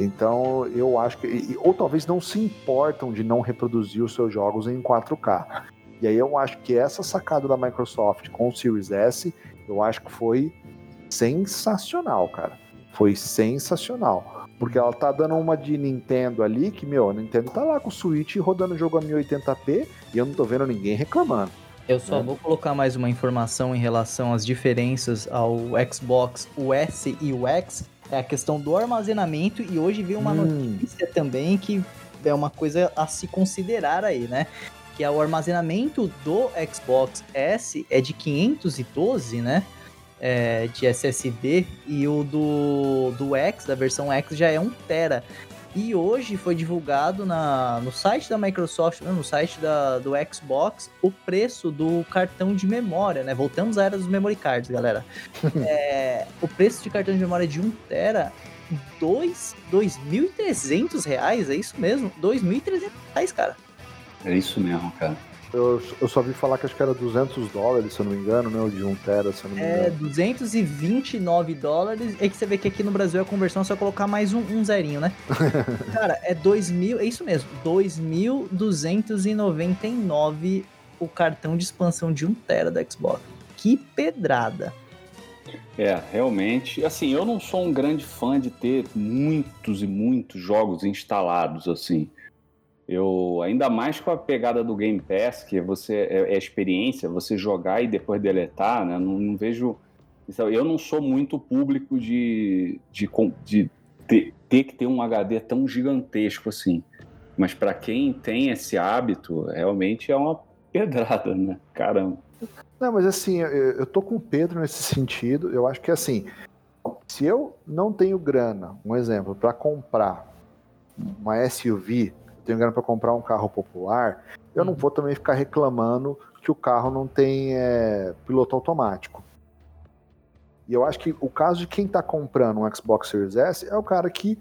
Então, eu acho que. Ou talvez não se importam de não reproduzir os seus jogos em 4K. E aí eu acho que essa sacada da Microsoft com o Series S, eu acho que foi sensacional, cara. Foi sensacional. Porque ela tá dando uma de Nintendo ali, que, meu, a Nintendo tá lá com o Switch rodando o jogo a 1080p e eu não tô vendo ninguém reclamando. Eu só né? vou colocar mais uma informação em relação às diferenças ao Xbox, o S e o X é a questão do armazenamento e hoje veio uma hum. notícia também que é uma coisa a se considerar aí, né? Que é o armazenamento do Xbox S é de 512, né? É, de SSD e o do, do X, da versão X, já é 1 tera. E hoje foi divulgado na, no site da Microsoft, no site da, do Xbox, o preço do cartão de memória, né? Voltamos à era dos memory cards, galera. é, o preço de cartão de memória de 1 tera, 2.300 reais, é isso mesmo? 2.300 reais, cara. É isso mesmo, cara. Eu, eu só vi falar que acho que era 200 dólares, se eu não me engano, né? O de 1 tera, se eu não me é, engano. É, 229 dólares. É que você vê que aqui no Brasil a conversão é só colocar mais um, um zerinho, né? Cara, é 2.000, é isso mesmo, 2.299 o cartão de expansão de 1 tera da Xbox. Que pedrada. É, realmente. Assim, eu não sou um grande fã de ter muitos e muitos jogos instalados, assim. Eu ainda mais com a pegada do Game Pass, que você é, é experiência, você jogar e depois deletar, né? Não, não vejo. Eu não sou muito público de, de, de ter, ter, que ter um HD tão gigantesco assim. Mas para quem tem esse hábito, realmente é uma pedrada, né? Caramba. Não, mas assim, eu, eu tô com o Pedro nesse sentido. Eu acho que assim, se eu não tenho grana, um exemplo, para comprar uma SUV tenho grana para comprar um carro popular, eu não uhum. vou também ficar reclamando que o carro não tem é, piloto automático. E eu acho que o caso de quem está comprando um Xbox Series S é o cara que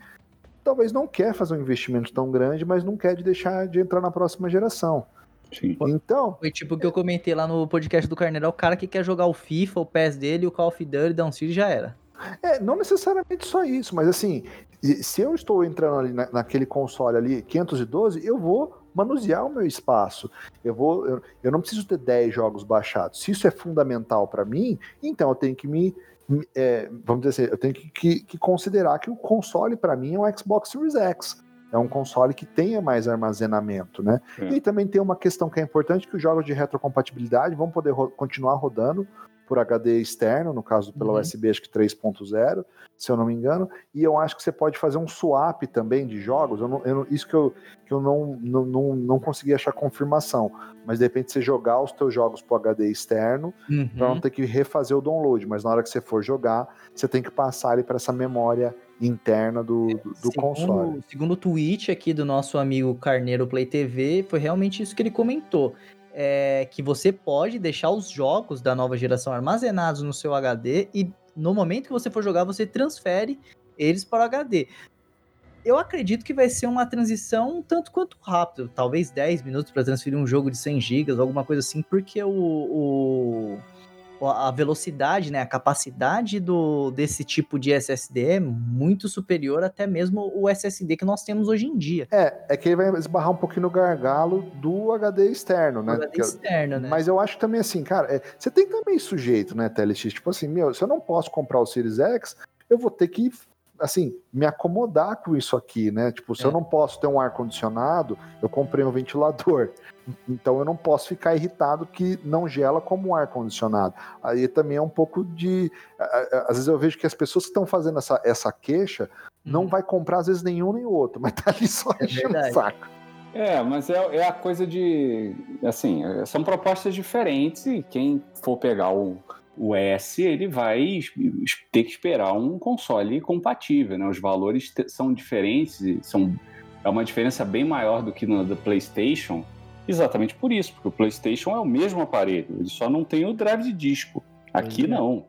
talvez não quer fazer um investimento tão grande, mas não quer de deixar de entrar na próxima geração. Sim. Então. Foi tipo o que eu comentei lá no podcast do Carneiro: é o cara que quer jogar o FIFA, o PES dele, o Call of Duty, Down City já era. É, não necessariamente só isso, mas assim, se eu estou entrando ali na, naquele console ali 512, eu vou manusear o meu espaço. Eu vou, eu, eu não preciso ter 10 jogos baixados. Se isso é fundamental para mim, então eu tenho que me, é, vamos dizer assim, eu tenho que, que, que considerar que o console para mim é o Xbox Series X. É um console que tenha mais armazenamento, né? É. E também tem uma questão que é importante, que os jogos de retrocompatibilidade vão poder ro continuar rodando por HD externo, no caso pela uhum. USB acho que 3.0, se eu não me engano, e eu acho que você pode fazer um swap também de jogos, eu não, eu isso que eu, que eu não, não, não, não consegui achar confirmação, mas de repente você jogar os teus jogos pro HD externo, uhum. para não ter que refazer o download, mas na hora que você for jogar, você tem que passar ele para essa memória interna do, do, do segundo, console. Segundo o tweet aqui do nosso amigo Carneiro Play TV, foi realmente isso que ele comentou é que você pode deixar os jogos da nova geração armazenados no seu HD e no momento que você for jogar, você transfere eles para o HD. Eu acredito que vai ser uma transição tanto quanto rápido, talvez 10 minutos para transferir um jogo de 100 GB, alguma coisa assim, porque o, o a velocidade, né, a capacidade do, desse tipo de SSD é muito superior até mesmo o SSD que nós temos hoje em dia. É, é que ele vai esbarrar um pouquinho no gargalo do HD externo, né? HD externo, né? Mas eu acho também assim, cara, é, você tem também sujeito, né, TLX? Tipo assim, meu, se eu não posso comprar o Series X, eu vou ter que assim, me acomodar com isso aqui, né? Tipo, se é. eu não posso ter um ar condicionado, eu comprei um ventilador. Então eu não posso ficar irritado que não gela como um ar condicionado. Aí também é um pouco de, às vezes eu vejo que as pessoas que estão fazendo essa, essa queixa não uhum. vai comprar às vezes nenhum nem outro, mas tá ali só é enchendo o saco. É, mas é, é a coisa de, assim, são propostas diferentes e quem for pegar o o S ele vai ter que esperar um console compatível, né? Os valores são diferentes, são é uma diferença bem maior do que no do PlayStation, exatamente por isso, porque o PlayStation é o mesmo aparelho, ele só não tem o drive de disco. Aqui pois é. não.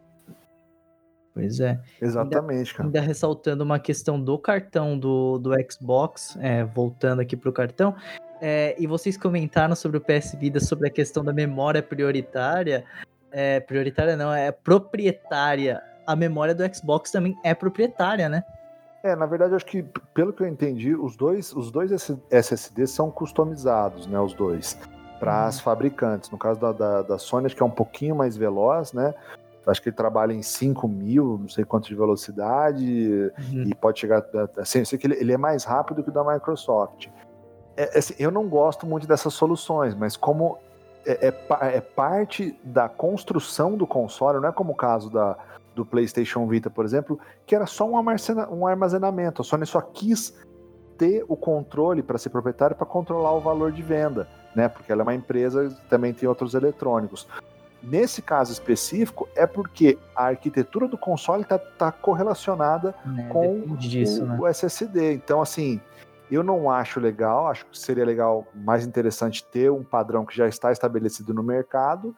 Pois é. Exatamente, ainda, cara. Ainda ressaltando uma questão do cartão do, do Xbox, é, voltando aqui para o cartão, é, e vocês comentaram sobre o PS Vida, sobre a questão da memória prioritária é, prioritária não, é proprietária. A memória do Xbox também é proprietária, né? É, na verdade, acho que, pelo que eu entendi, os dois, os dois SSDs são customizados, né? Os dois, para as uhum. fabricantes. No caso da, da, da, Sony, acho que é um pouquinho mais veloz, né? Acho que ele trabalha em 5 mil, não sei quanto de velocidade, uhum. e pode chegar. Assim, eu sei que ele, ele, é mais rápido que o da Microsoft. É, assim, eu não gosto muito dessas soluções, mas como é, é, é, parte da construção do console, não é como o caso da, do PlayStation Vita, por exemplo, que era só um, armazena, armazenamento. A Sony só quis ter o controle para ser proprietário para controlar o valor de venda, né? Porque ela é uma empresa também tem outros eletrônicos. Nesse caso específico, é porque a arquitetura do console está tá correlacionada é, com disso, o, né? o SSD. Então, assim, eu não acho legal, acho que seria legal, mais interessante ter um padrão que já está estabelecido no mercado,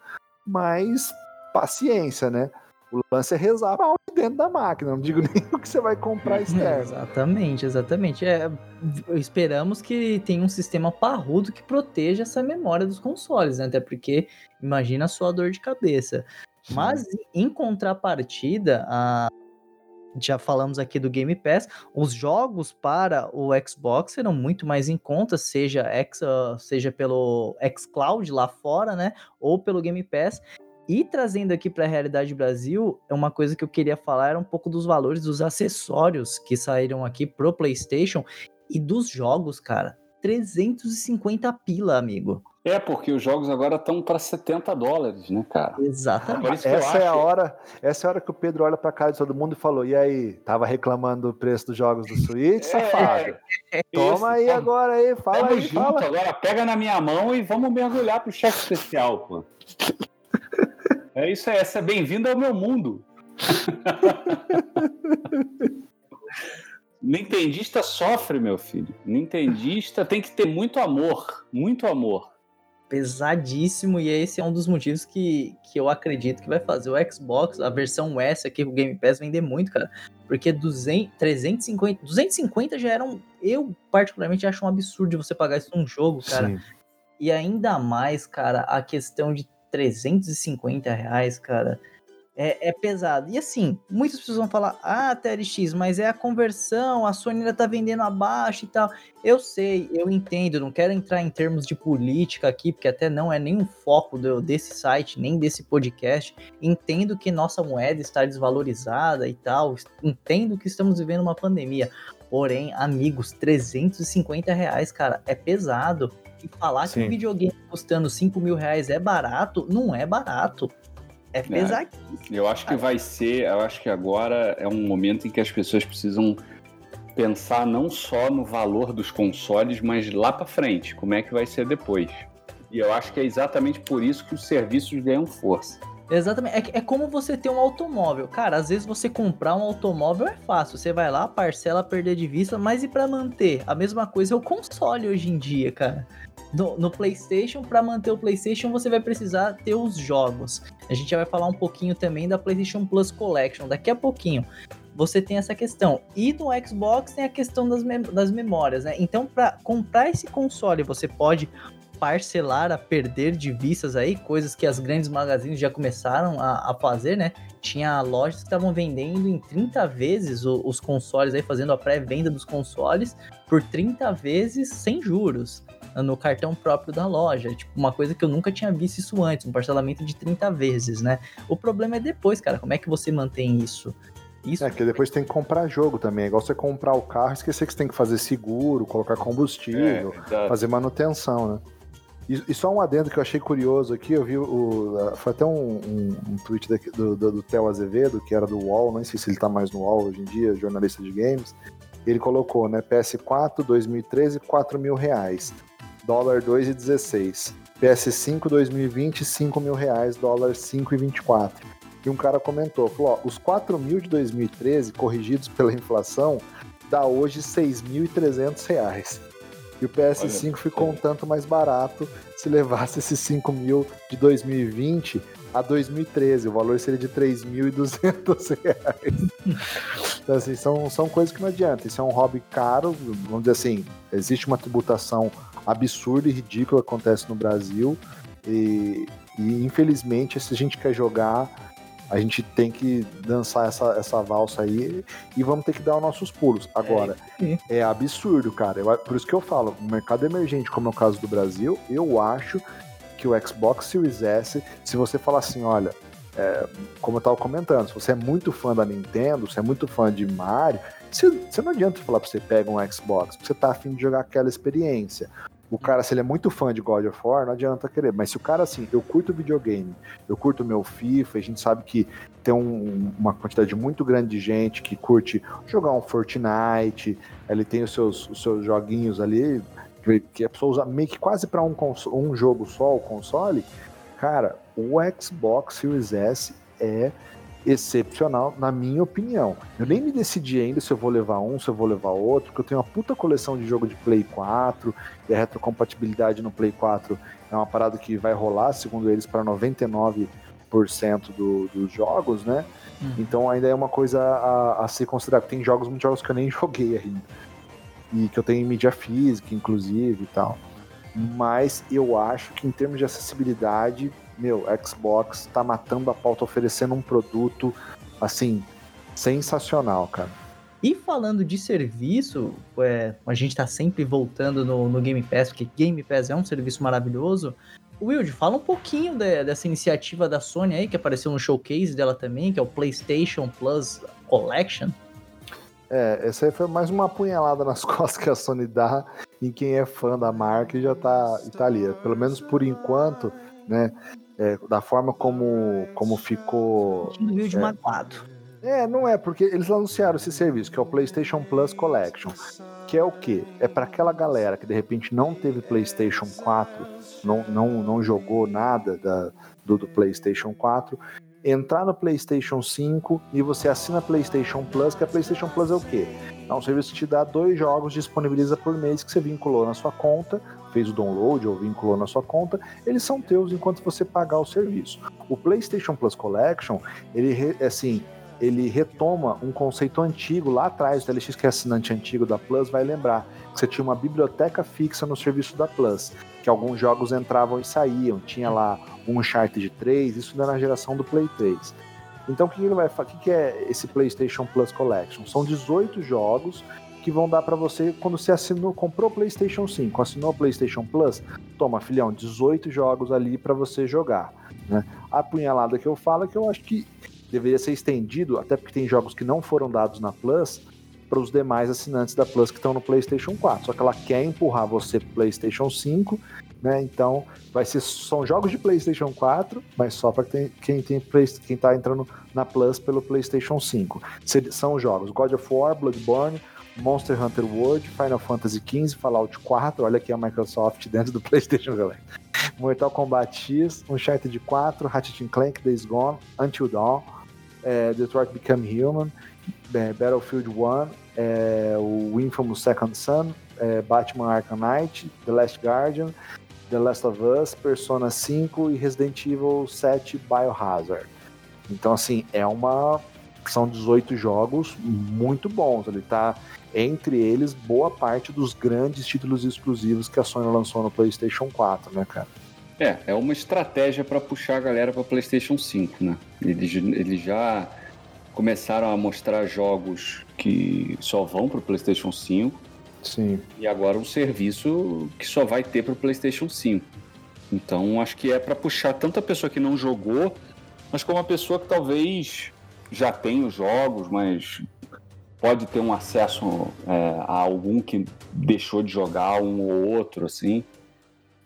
mas paciência, né? O lance é rezar mal dentro da máquina, não digo nem o que você vai comprar externo. exatamente, exatamente. É, esperamos que tenha um sistema parrudo que proteja essa memória dos consoles, né? Até porque imagina a sua dor de cabeça. Mas em contrapartida, a, já falamos aqui do Game Pass, os jogos para o Xbox serão muito mais em conta, seja, X, seja pelo xCloud lá fora, né, ou pelo Game Pass. E trazendo aqui para a realidade Brasil, é uma coisa que eu queria falar era um pouco dos valores dos acessórios que saíram aqui pro PlayStation e dos jogos, cara. 350 pila, amigo. É, porque os jogos agora estão para 70 dólares, né, cara? Exatamente. Essa é a hora, essa é a hora que o Pedro olha para cara de todo mundo e falou: "E aí, tava reclamando do preço dos jogos do Switch, é, safado? É, Toma isso, aí agora aí, fala Tamo aí, junto, fala. agora pega na minha mão e vamos mergulhar pro chefe especial, pô. é isso aí, essa é bem-vinda ao meu mundo. Nintendista sofre, meu filho. Nintendista tem que ter muito amor, muito amor pesadíssimo e esse é um dos motivos que, que eu acredito que vai fazer o Xbox, a versão S aqui, o Game Pass, vender muito, cara. Porque 200, 350, 250 já eram. Eu, particularmente, acho um absurdo você pagar isso num jogo, cara. Sim. E ainda mais, cara, a questão de 350 reais, cara. É, é, pesado. E assim, muitas pessoas vão falar, ah, TLX, mas é a conversão, a Sony ainda tá vendendo abaixo e tal. Eu sei, eu entendo, não quero entrar em termos de política aqui, porque até não é nenhum foco do, desse site, nem desse podcast. Entendo que nossa moeda está desvalorizada e tal, entendo que estamos vivendo uma pandemia. Porém, amigos, 350 reais, cara, é pesado. E falar Sim. que um videogame custando 5 mil reais é barato, não é barato. É, é pesadíssimo. Eu acho que vai ser, eu acho que agora é um momento em que as pessoas precisam pensar não só no valor dos consoles, mas lá para frente, como é que vai ser depois. E eu acho que é exatamente por isso que os serviços ganham força. Exatamente. É, é como você ter um automóvel. Cara, às vezes você comprar um automóvel é fácil. Você vai lá, parcela, perder de vista, mas e para manter? A mesma coisa é o console hoje em dia, cara no, no PlayStation, para manter o PlayStation, você vai precisar ter os jogos. A gente já vai falar um pouquinho também da PlayStation Plus Collection daqui a pouquinho. Você tem essa questão. E no Xbox tem a questão das, mem das memórias, né? Então, para comprar esse console, você pode parcelar a perder de vistas aí, coisas que as grandes magazines já começaram a, a fazer, né? Tinha lojas que estavam vendendo em 30 vezes o, os consoles aí, fazendo a pré-venda dos consoles por 30 vezes sem juros no cartão próprio da loja. Tipo, uma coisa que eu nunca tinha visto isso antes, um parcelamento de 30 vezes, né? O problema é depois, cara, como é que você mantém isso? Isso... É, que depois tem que comprar jogo também. É igual você comprar o carro, esquecer que você tem que fazer seguro, colocar combustível, é, fazer manutenção, né? E, só um adendo que eu achei curioso aqui, eu vi o. Foi até um, um, um tweet daqui, do, do, do Theo Azevedo, que era do UOL, não sei se ele tá mais no UOL hoje em dia, jornalista de games. Ele colocou, né? PS4 2013, 4 mil reais dólar 2,16. PS5 2020, 5 mil reais, dólar 5,24. E um cara comentou, falou, ó, os 4 mil de 2013, corrigidos pela inflação, dá hoje 6.300 reais. E o PS5 Olha, ficou um tanto mais barato se levasse esses 5 mil de 2020 a 2013. O valor seria de 3.200 reais. então, assim, são, são coisas que não adianta. Isso é um hobby caro, vamos dizer assim, existe uma tributação absurda e ridícula que acontece no Brasil. E, e, infelizmente, se a gente quer jogar, a gente tem que dançar essa, essa valsa aí e vamos ter que dar os nossos pulos. Agora, é, é absurdo, cara. Eu, por isso que eu falo, um mercado emergente, como é o caso do Brasil, eu acho que o Xbox Series S, se você falar assim, olha, é, como eu estava comentando, se você é muito fã da Nintendo, se é muito fã de Mario, você, você não adianta falar para você pega um Xbox, porque você tá afim de jogar aquela experiência. O cara, se ele é muito fã de God of War, não adianta querer. Mas se o cara, assim, eu curto videogame, eu curto meu FIFA, a gente sabe que tem um, uma quantidade muito grande de gente que curte jogar um Fortnite, ele tem os seus, os seus joguinhos ali, que a pessoa usa meio que quase para um, um jogo só, o console. Cara, o Xbox Series S é excepcional, na minha opinião. Eu nem me decidi ainda se eu vou levar um, se eu vou levar outro, porque eu tenho uma puta coleção de jogo de Play 4, e a retrocompatibilidade no Play 4 é uma parada que vai rolar, segundo eles, para 99% do, dos jogos, né? Uhum. Então ainda é uma coisa a, a se considerar. Tem jogos, muitos jogos que eu nem joguei ainda. E que eu tenho em mídia física, inclusive, e tal. Mas eu acho que em termos de acessibilidade, meu, Xbox tá matando a pauta oferecendo um produto assim sensacional, cara. E falando de serviço, é, a gente tá sempre voltando no, no, Game Pass, porque Game Pass é um serviço maravilhoso. Wild, fala um pouquinho de, dessa iniciativa da Sony aí, que apareceu no showcase dela também, que é o PlayStation Plus Collection. É, essa aí foi mais uma apunhalada nas costas que a Sony dá em quem é fã da marca e já tá, e tá ali. Pelo menos por enquanto, né? é, da forma como, como ficou. Meio de é, magoado. É, não é, porque eles anunciaram esse serviço, que é o PlayStation Plus Collection. Que é o quê? É para aquela galera que de repente não teve PlayStation 4, não, não, não jogou nada da, do, do PlayStation 4, entrar no PlayStation 5 e você assina PlayStation Plus, que a PlayStation Plus é o quê? É um serviço que te dá dois jogos, disponibiliza por mês que você vinculou na sua conta, fez o download ou vinculou na sua conta, eles são teus enquanto você pagar o serviço. O PlayStation Plus Collection, ele assim, ele retoma um conceito antigo lá atrás, o TLX que é assinante antigo da Plus vai lembrar que você tinha uma biblioteca fixa no serviço da Plus, que alguns jogos entravam e saíam, tinha lá um Uncharted 3, isso era na geração do Play 3. Então o que ele vai O que é esse PlayStation Plus Collection? São 18 jogos que vão dar para você quando você assinou, comprou o PlayStation 5, assinou o PlayStation Plus, toma, filhão, 18 jogos ali para você jogar. Né? A punhalada que eu falo é que eu acho que deveria ser estendido, até porque tem jogos que não foram dados na Plus, para os demais assinantes da Plus que estão no PlayStation 4. Só que ela quer empurrar você para PlayStation 5, né? Então vai ser são jogos de PlayStation 4, mas só para quem tem quem está entrando na Plus pelo PlayStation 5. São jogos God of War, Bloodborne, Monster Hunter World, Final Fantasy XV, Fallout 4, olha aqui a Microsoft dentro do PlayStation, galera. Mortal Kombat X, Uncharted 4, Ratchet Clank, Days Gone, Until Dawn, é, Detroit Become Human, é, Battlefield 1, é, o Infamous Second Son, é, Batman Arkham Knight, The Last Guardian, The Last of Us, Persona 5 e Resident Evil 7 Biohazard. Então, assim, é uma. São 18 jogos muito bons. Ele tá entre eles boa parte dos grandes títulos exclusivos que a Sony lançou no PlayStation 4, né, cara? É, é uma estratégia para puxar a galera para PlayStation 5, né? Eles já começaram a mostrar jogos que só vão para o PlayStation 5. Sim. E agora um serviço que só vai ter para o PlayStation 5. Então acho que é para puxar tanto a pessoa que não jogou, mas como a pessoa que talvez já tem os jogos, mas pode ter um acesso é, a algum que deixou de jogar um ou outro, assim.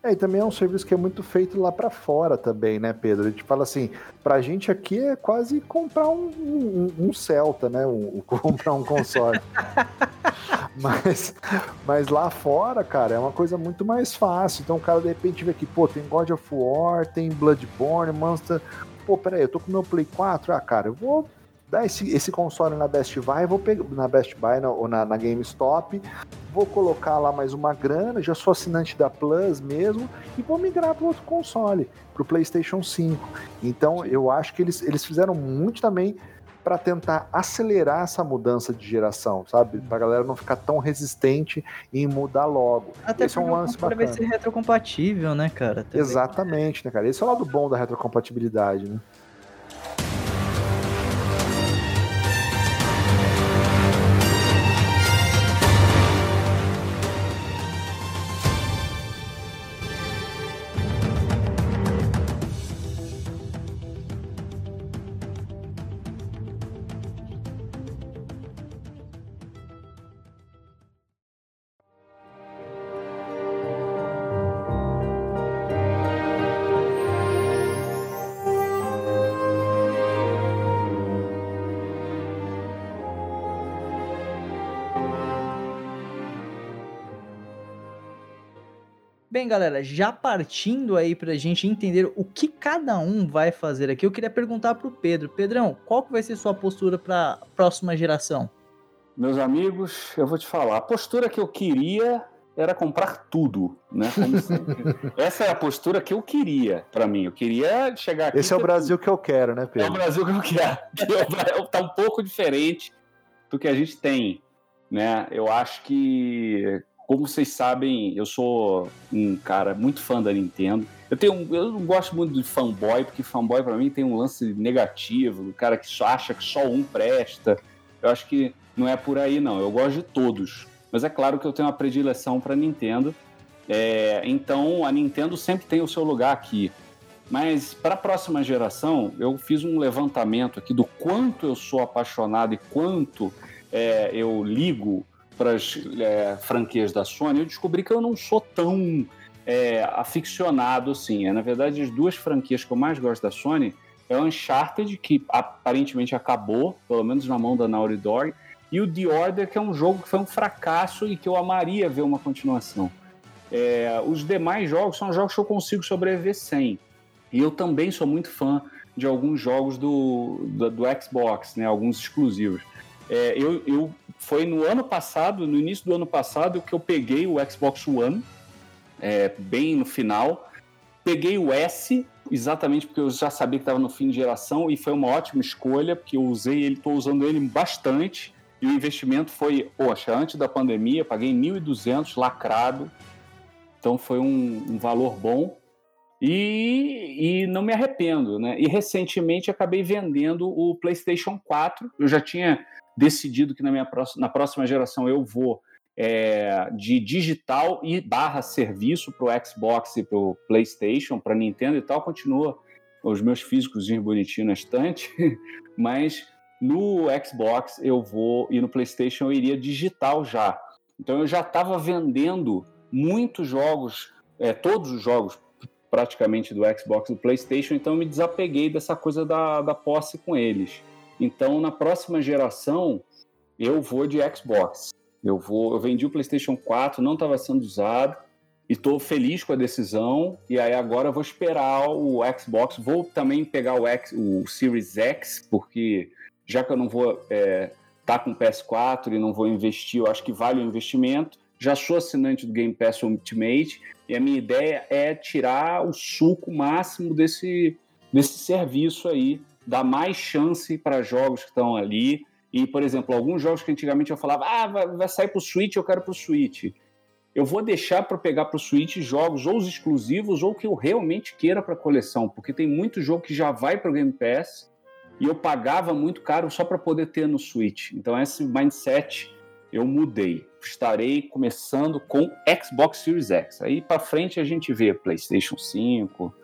É, e também é um serviço que é muito feito lá para fora também, né, Pedro? A gente fala assim, pra gente aqui é quase comprar um, um, um Celta, né? Um, comprar um console. mas, mas lá fora, cara, é uma coisa muito mais fácil. Então o cara de repente vê aqui, pô, tem God of War, tem Bloodborne, Monster. Pô, peraí, eu tô com meu Play 4, ah, cara, eu vou dar esse, esse console na Best Buy, vou pegar na Best Buy na, ou na, na GameStop, vou colocar lá mais uma grana, já sou assinante da Plus mesmo, e vou migrar para outro console, para o PlayStation 5. Então eu acho que eles, eles fizeram muito também para tentar acelerar essa mudança de geração, sabe? Pra galera não ficar tão resistente em mudar logo. Até Esse é um lance bacana. vai ser retrocompatível, né, cara? Também. Exatamente, né, cara? Esse é o lado bom da retrocompatibilidade, né? Bem, galera, já partindo aí para a gente entender o que cada um vai fazer aqui, eu queria perguntar para o Pedro. Pedrão, qual que vai ser sua postura para a próxima geração? Meus amigos, eu vou te falar, a postura que eu queria era comprar tudo, né? Essa é a postura que eu queria para mim. Eu queria chegar aqui. Esse é o Brasil que eu quero, né, Pedro? É o Brasil que eu quero. Está um pouco diferente do que a gente tem, né? Eu acho que como vocês sabem, eu sou um cara muito fã da Nintendo. Eu tenho, eu não gosto muito de fanboy, porque fanboy para mim tem um lance negativo, do cara que só acha que só um presta. Eu acho que não é por aí não. Eu gosto de todos, mas é claro que eu tenho uma predileção para Nintendo. É, então a Nintendo sempre tem o seu lugar aqui. Mas para a próxima geração, eu fiz um levantamento aqui do quanto eu sou apaixonado e quanto é, eu ligo para as é, franquias da Sony, eu descobri que eu não sou tão é, aficionado assim. É, na verdade, as duas franquias que eu mais gosto da Sony é o Uncharted, que aparentemente acabou, pelo menos na mão da Naughty Dog, e o The Order, que é um jogo que foi um fracasso e que eu amaria ver uma continuação. É, os demais jogos são jogos que eu consigo sobreviver sem. E eu também sou muito fã de alguns jogos do, do, do Xbox, né, alguns exclusivos. É, eu, eu foi no ano passado, no início do ano passado, que eu peguei o Xbox One, é, bem no final. Peguei o S, exatamente porque eu já sabia que estava no fim de geração, e foi uma ótima escolha, porque eu usei ele, estou usando ele bastante. E o investimento foi, poxa, antes da pandemia, paguei 1.200 lacrado. Então foi um, um valor bom. E, e, não me arrependo, né? E recentemente acabei vendendo o PlayStation 4. Eu já tinha decidido que na minha próxima, na próxima geração eu vou é, de digital e barra serviço para o Xbox e para o PlayStation, para Nintendo e tal. Continua os meus físicos bonitinhos na estante, mas no Xbox eu vou e no PlayStation eu iria digital já. Então eu já estava vendendo muitos jogos, é, todos os jogos praticamente do Xbox e do PlayStation, então eu me desapeguei dessa coisa da, da posse com eles. Então na próxima geração eu vou de Xbox. Eu vou, eu vendi o PlayStation 4, não estava sendo usado e estou feliz com a decisão. E aí agora eu vou esperar o Xbox. Vou também pegar o, X, o Series X, porque já que eu não vou estar é, tá com o PS4 e não vou investir, eu acho que vale o investimento. Já sou assinante do Game Pass Ultimate e a minha ideia é tirar o suco máximo desse, desse serviço aí, dar mais chance para jogos que estão ali. E, por exemplo, alguns jogos que antigamente eu falava, ah, vai, vai sair para o Switch, eu quero para o Switch. Eu vou deixar para pegar para o Switch jogos ou os exclusivos ou que eu realmente queira para coleção, porque tem muito jogo que já vai para o Game Pass e eu pagava muito caro só para poder ter no Switch. Então esse mindset eu mudei. Estarei começando com Xbox Series X. Aí para frente a gente vê PlayStation 5, no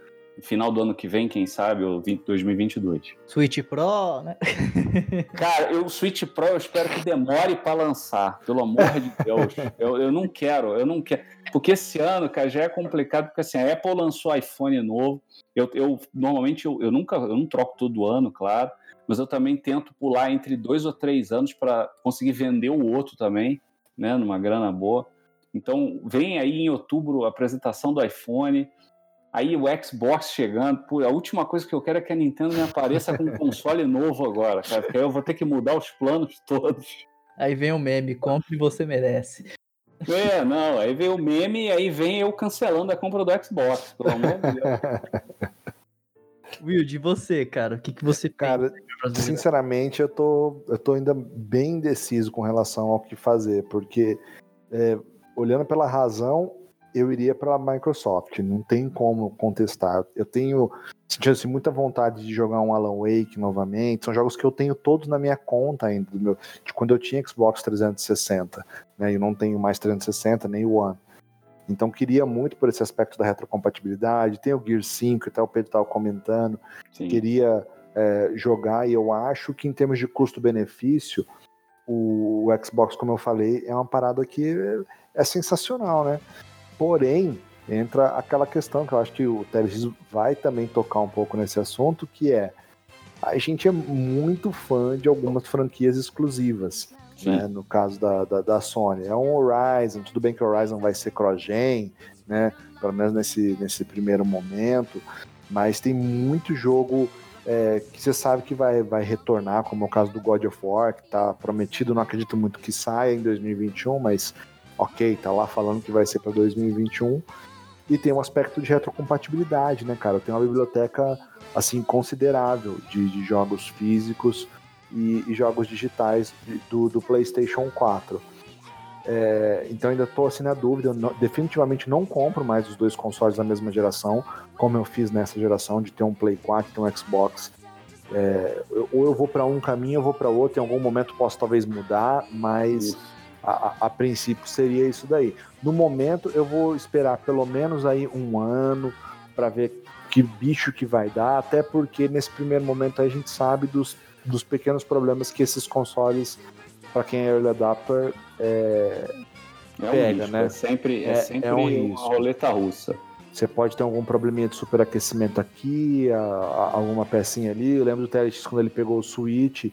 final do ano que vem, quem sabe, o 2022. Switch Pro, né? Cara, o Switch Pro eu espero que demore para lançar, pelo amor de Deus. Eu, eu não quero, eu não quero. Porque esse ano, cara, já é complicado, porque assim, a Apple lançou iPhone novo. Eu, eu normalmente eu, eu nunca, eu não troco todo ano, claro, mas eu também tento pular entre dois ou três anos para conseguir vender o outro também, né, numa grana boa. Então, vem aí em outubro a apresentação do iPhone. Aí o Xbox chegando, pô, a última coisa que eu quero é que a Nintendo me apareça com um console novo agora, cara, porque aí eu vou ter que mudar os planos todos. Aí vem o meme, compre e você merece. É, não, aí vem o meme e aí vem eu cancelando a compra do Xbox, pelo amor de Deus. Will, de você, cara, o que, que você cara, Sinceramente, eu tô, eu tô ainda bem indeciso com relação ao que fazer, porque é, olhando pela razão, eu iria para a Microsoft. Não tem como contestar. Eu tenho sentindo assim, muita vontade de jogar um Alan Wake novamente. São jogos que eu tenho todos na minha conta ainda, meu, de quando eu tinha Xbox 360. Né? Eu não tenho mais 360 nem o One. Então queria muito por esse aspecto da retrocompatibilidade. Tem o Gear 5, até o Pedro estava comentando. Sim. Queria é, jogar e eu acho que em termos de custo-benefício, o, o Xbox, como eu falei, é uma parada que é, é sensacional, né? Porém, entra aquela questão que eu acho que o Teles vai também tocar um pouco nesse assunto, que é a gente é muito fã de algumas franquias exclusivas. Né, no caso da, da, da, Sony. É um Horizon, tudo bem que o Horizon vai ser cross-gen, né? Pelo menos nesse, nesse primeiro momento, mas tem muito jogo é, que você sabe que vai, vai retornar, como é o caso do God of War, que tá prometido, não acredito muito que saia em 2021, mas ok, tá lá falando que vai ser para 2021. E tem um aspecto de retrocompatibilidade, né, cara? Tem uma biblioteca assim considerável de, de jogos físicos e, e, jogos digitais do, do PlayStation 4. É, então ainda estou assim na dúvida. Não, definitivamente não compro mais os dois consoles da mesma geração, como eu fiz nessa geração de ter um Play 4 e um Xbox. É, ou eu vou para um caminho, eu vou para outro. Em algum momento posso talvez mudar, mas Isso a, a, princípio seria isso daí. No momento eu vou esperar pelo menos aí um ano para ver que bicho que vai dar, até porque nesse primeiro momento a gente sabe dos, dos pequenos problemas que esses consoles, para quem é early adapter, é, é pega, risco, né? É sempre, é, é sempre é um uma roleta russa. Você pode ter algum probleminha de superaquecimento aqui, a, a, alguma pecinha ali. Eu lembro do TLX quando ele pegou o Switch,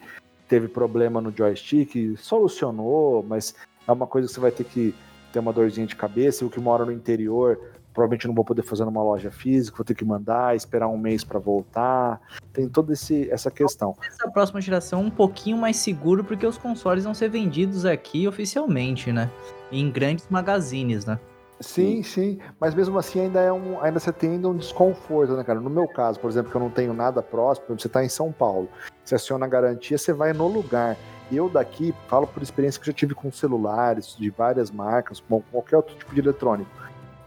teve problema no joystick, solucionou, mas é uma coisa que você vai ter que ter uma dorzinha de cabeça. Eu que moro no interior, provavelmente não vou poder fazer numa loja física, vou ter que mandar, esperar um mês para voltar. Tem toda esse, essa questão. Essa próxima geração um pouquinho mais seguro, porque os consoles vão ser vendidos aqui oficialmente, né? Em grandes magazines, né? Sim, sim, mas mesmo assim ainda é um, ainda você tem ainda um desconforto, né, cara? No meu caso, por exemplo, que eu não tenho nada próximo, você está em São Paulo, você aciona a garantia, você vai no lugar. Eu daqui falo por experiência que já tive com celulares de várias marcas, com qualquer outro tipo de eletrônico.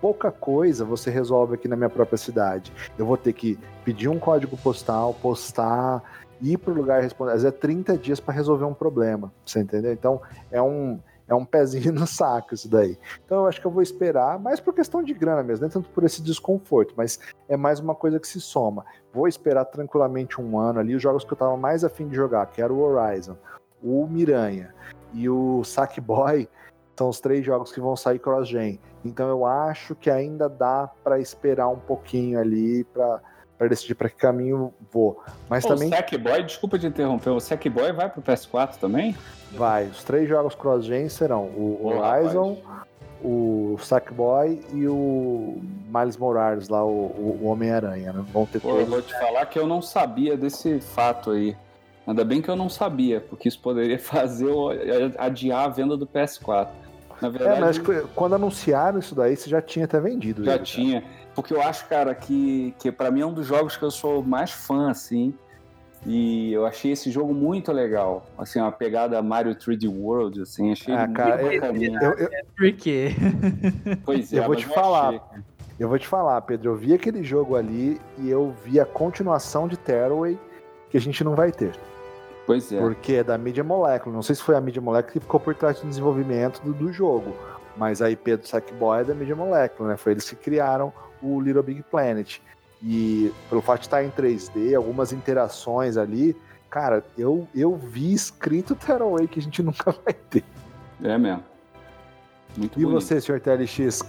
Pouca coisa você resolve aqui na minha própria cidade. Eu vou ter que pedir um código postal, postar, ir para o lugar responder. Às vezes é 30 dias para resolver um problema, você entendeu? Então é um é um pezinho no saco isso daí. Então eu acho que eu vou esperar, mais por questão de grana mesmo, nem tanto por esse desconforto, mas é mais uma coisa que se soma. Vou esperar tranquilamente um ano ali, os jogos que eu tava mais afim de jogar, que era o Horizon, o Miranha e o Sackboy, são os três jogos que vão sair cross-gen. Então eu acho que ainda dá para esperar um pouquinho ali para para decidir para que caminho vou. Mas também. O Sackboy, desculpa te interromper, o Sackboy vai pro PS4 também? Vai. Os três jogos cross-gen serão o Horizon, o Sackboy e o Miles Morales, lá, o, o Homem-Aranha. Né? Vão ter Pô, todos. Eu vou te falar que eu não sabia desse fato aí. Ainda bem que eu não sabia, porque isso poderia fazer adiar a venda do PS4. Na verdade, é, mas quando anunciaram isso daí, você já tinha até vendido. Já ele, tinha. Cara. Porque eu acho, cara, que, que para mim é um dos jogos que eu sou mais fã, assim. E eu achei esse jogo muito legal. Assim, uma pegada Mario 3D World, assim, achei ah, cara, muito eu, eu, eu, Por quê? Pois é, eu vou te falar. Achei. Eu vou te falar, Pedro, eu vi aquele jogo ali e eu vi a continuação de Tearaway que a gente não vai ter. Pois é. Porque é da Media Molecule. Não sei se foi a Media Molecule que ficou por trás do desenvolvimento do, do jogo. Mas a IP do Sackboy é da Media Molecule, né? Foi eles que criaram o Little Big Planet. E pelo fato de estar em 3D, algumas interações ali, cara, eu, eu vi escrito Tearaway que a gente nunca vai ter. É mesmo. Muito e bonito. você, senhor TLX?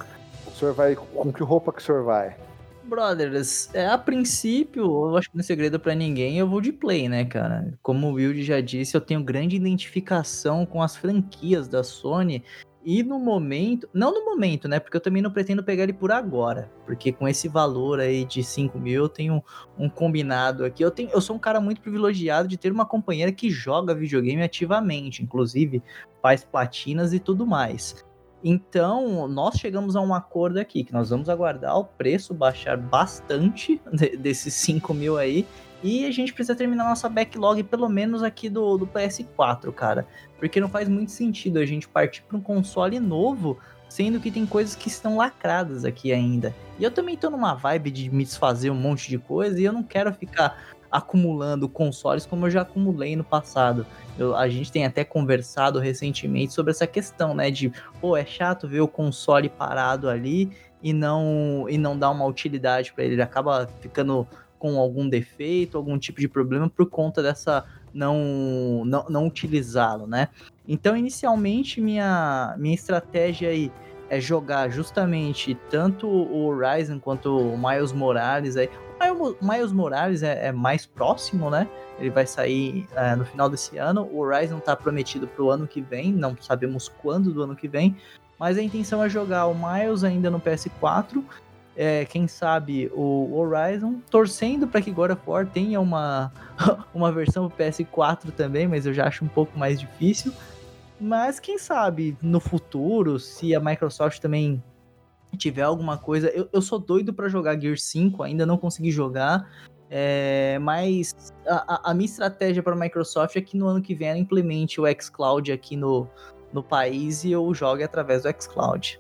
O senhor vai. Com que roupa que o senhor vai? Brothers, é, a princípio, eu acho que não é segredo para ninguém, eu vou de play, né, cara? Como o Wild já disse, eu tenho grande identificação com as franquias da Sony e no momento, não no momento, né? Porque eu também não pretendo pegar ele por agora. Porque com esse valor aí de 5 mil, eu tenho um, combinado aqui. Eu, tenho, eu sou um cara muito privilegiado de ter uma companheira que joga videogame ativamente, inclusive faz platinas e tudo mais. Então, nós chegamos a um acordo aqui, que nós vamos aguardar o preço baixar bastante de, desses 5 mil aí e a gente precisa terminar nossa backlog, pelo menos aqui do, do PS4, cara. Porque não faz muito sentido a gente partir para um console novo, sendo que tem coisas que estão lacradas aqui ainda. E eu também tô numa vibe de me desfazer um monte de coisa e eu não quero ficar acumulando consoles como eu já acumulei no passado. Eu, a gente tem até conversado recentemente sobre essa questão, né? De, pô, é chato ver o console parado ali e não e não dar uma utilidade para ele. Ele acaba ficando com algum defeito, algum tipo de problema por conta dessa não não, não utilizá-lo, né? Então, inicialmente minha minha estratégia aí é jogar justamente tanto o Horizon quanto o Miles Morales aí. O Miles Morales é, é mais próximo, né? Ele vai sair é, no final desse ano. O Horizon tá prometido para o ano que vem, não sabemos quando do ano que vem. Mas a intenção é jogar o Miles ainda no PS4 é, quem sabe, o Horizon, torcendo para que God of War tenha uma, uma versão PS4 também, mas eu já acho um pouco mais difícil. Mas quem sabe no futuro, se a Microsoft também tiver alguma coisa. Eu, eu sou doido para jogar Gear 5, ainda não consegui jogar. É, mas a, a, minha estratégia para a Microsoft é que no ano que vem ela implemente o xCloud aqui no, no país e eu jogue através do xCloud.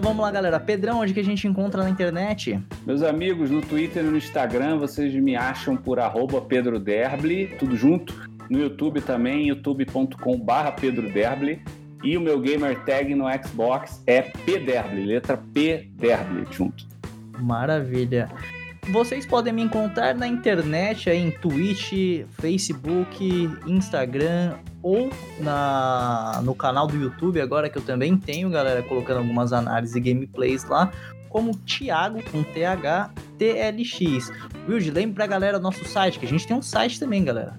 Vamos lá, galera. Pedrão, onde que a gente encontra na internet? Meus amigos, no Twitter e no Instagram, vocês me acham por arroba Pedro Derble, tudo junto. No YouTube também, youtube.com barra Pedro Derble. E o meu gamer tag no Xbox é PDerble, letra P Derble junto. Maravilha. Vocês podem me encontrar na internet, aí em Twitch, Facebook, Instagram ou na, no canal do YouTube, agora que eu também tenho, galera, colocando algumas análises e gameplays lá, como Thiago com TH TLX. Wilde, lembre pra galera nosso site, que a gente tem um site também, galera.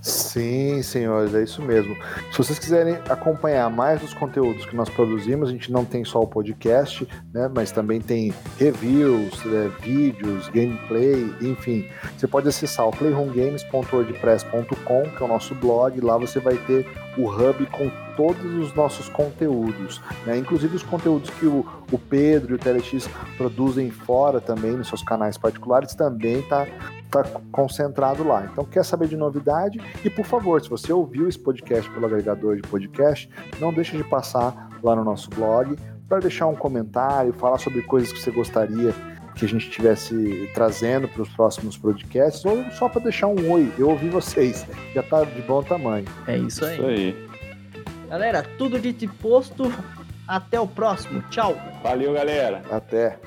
Sim, senhores, é isso mesmo. Se vocês quiserem acompanhar mais dos conteúdos que nós produzimos, a gente não tem só o podcast, né, mas também tem reviews, é, vídeos, gameplay, enfim. Você pode acessar o playhomegames.wordpress.com, que é o nosso blog, lá você vai ter o hub com todos os nossos conteúdos, né? inclusive os conteúdos que o, o Pedro e o TLX produzem fora também, nos seus canais particulares, também tá, tá concentrado lá. Então, quer saber de novidade? E, por favor, se você ouviu esse podcast pelo agregador de podcast, não deixe de passar lá no nosso blog para deixar um comentário, falar sobre coisas que você gostaria que a gente estivesse trazendo para os próximos podcasts, ou só para deixar um oi, eu ouvi vocês, já está de bom tamanho. É isso aí. Isso aí. Galera, tudo dito e posto. Até o próximo. Tchau. Valeu, galera. Até.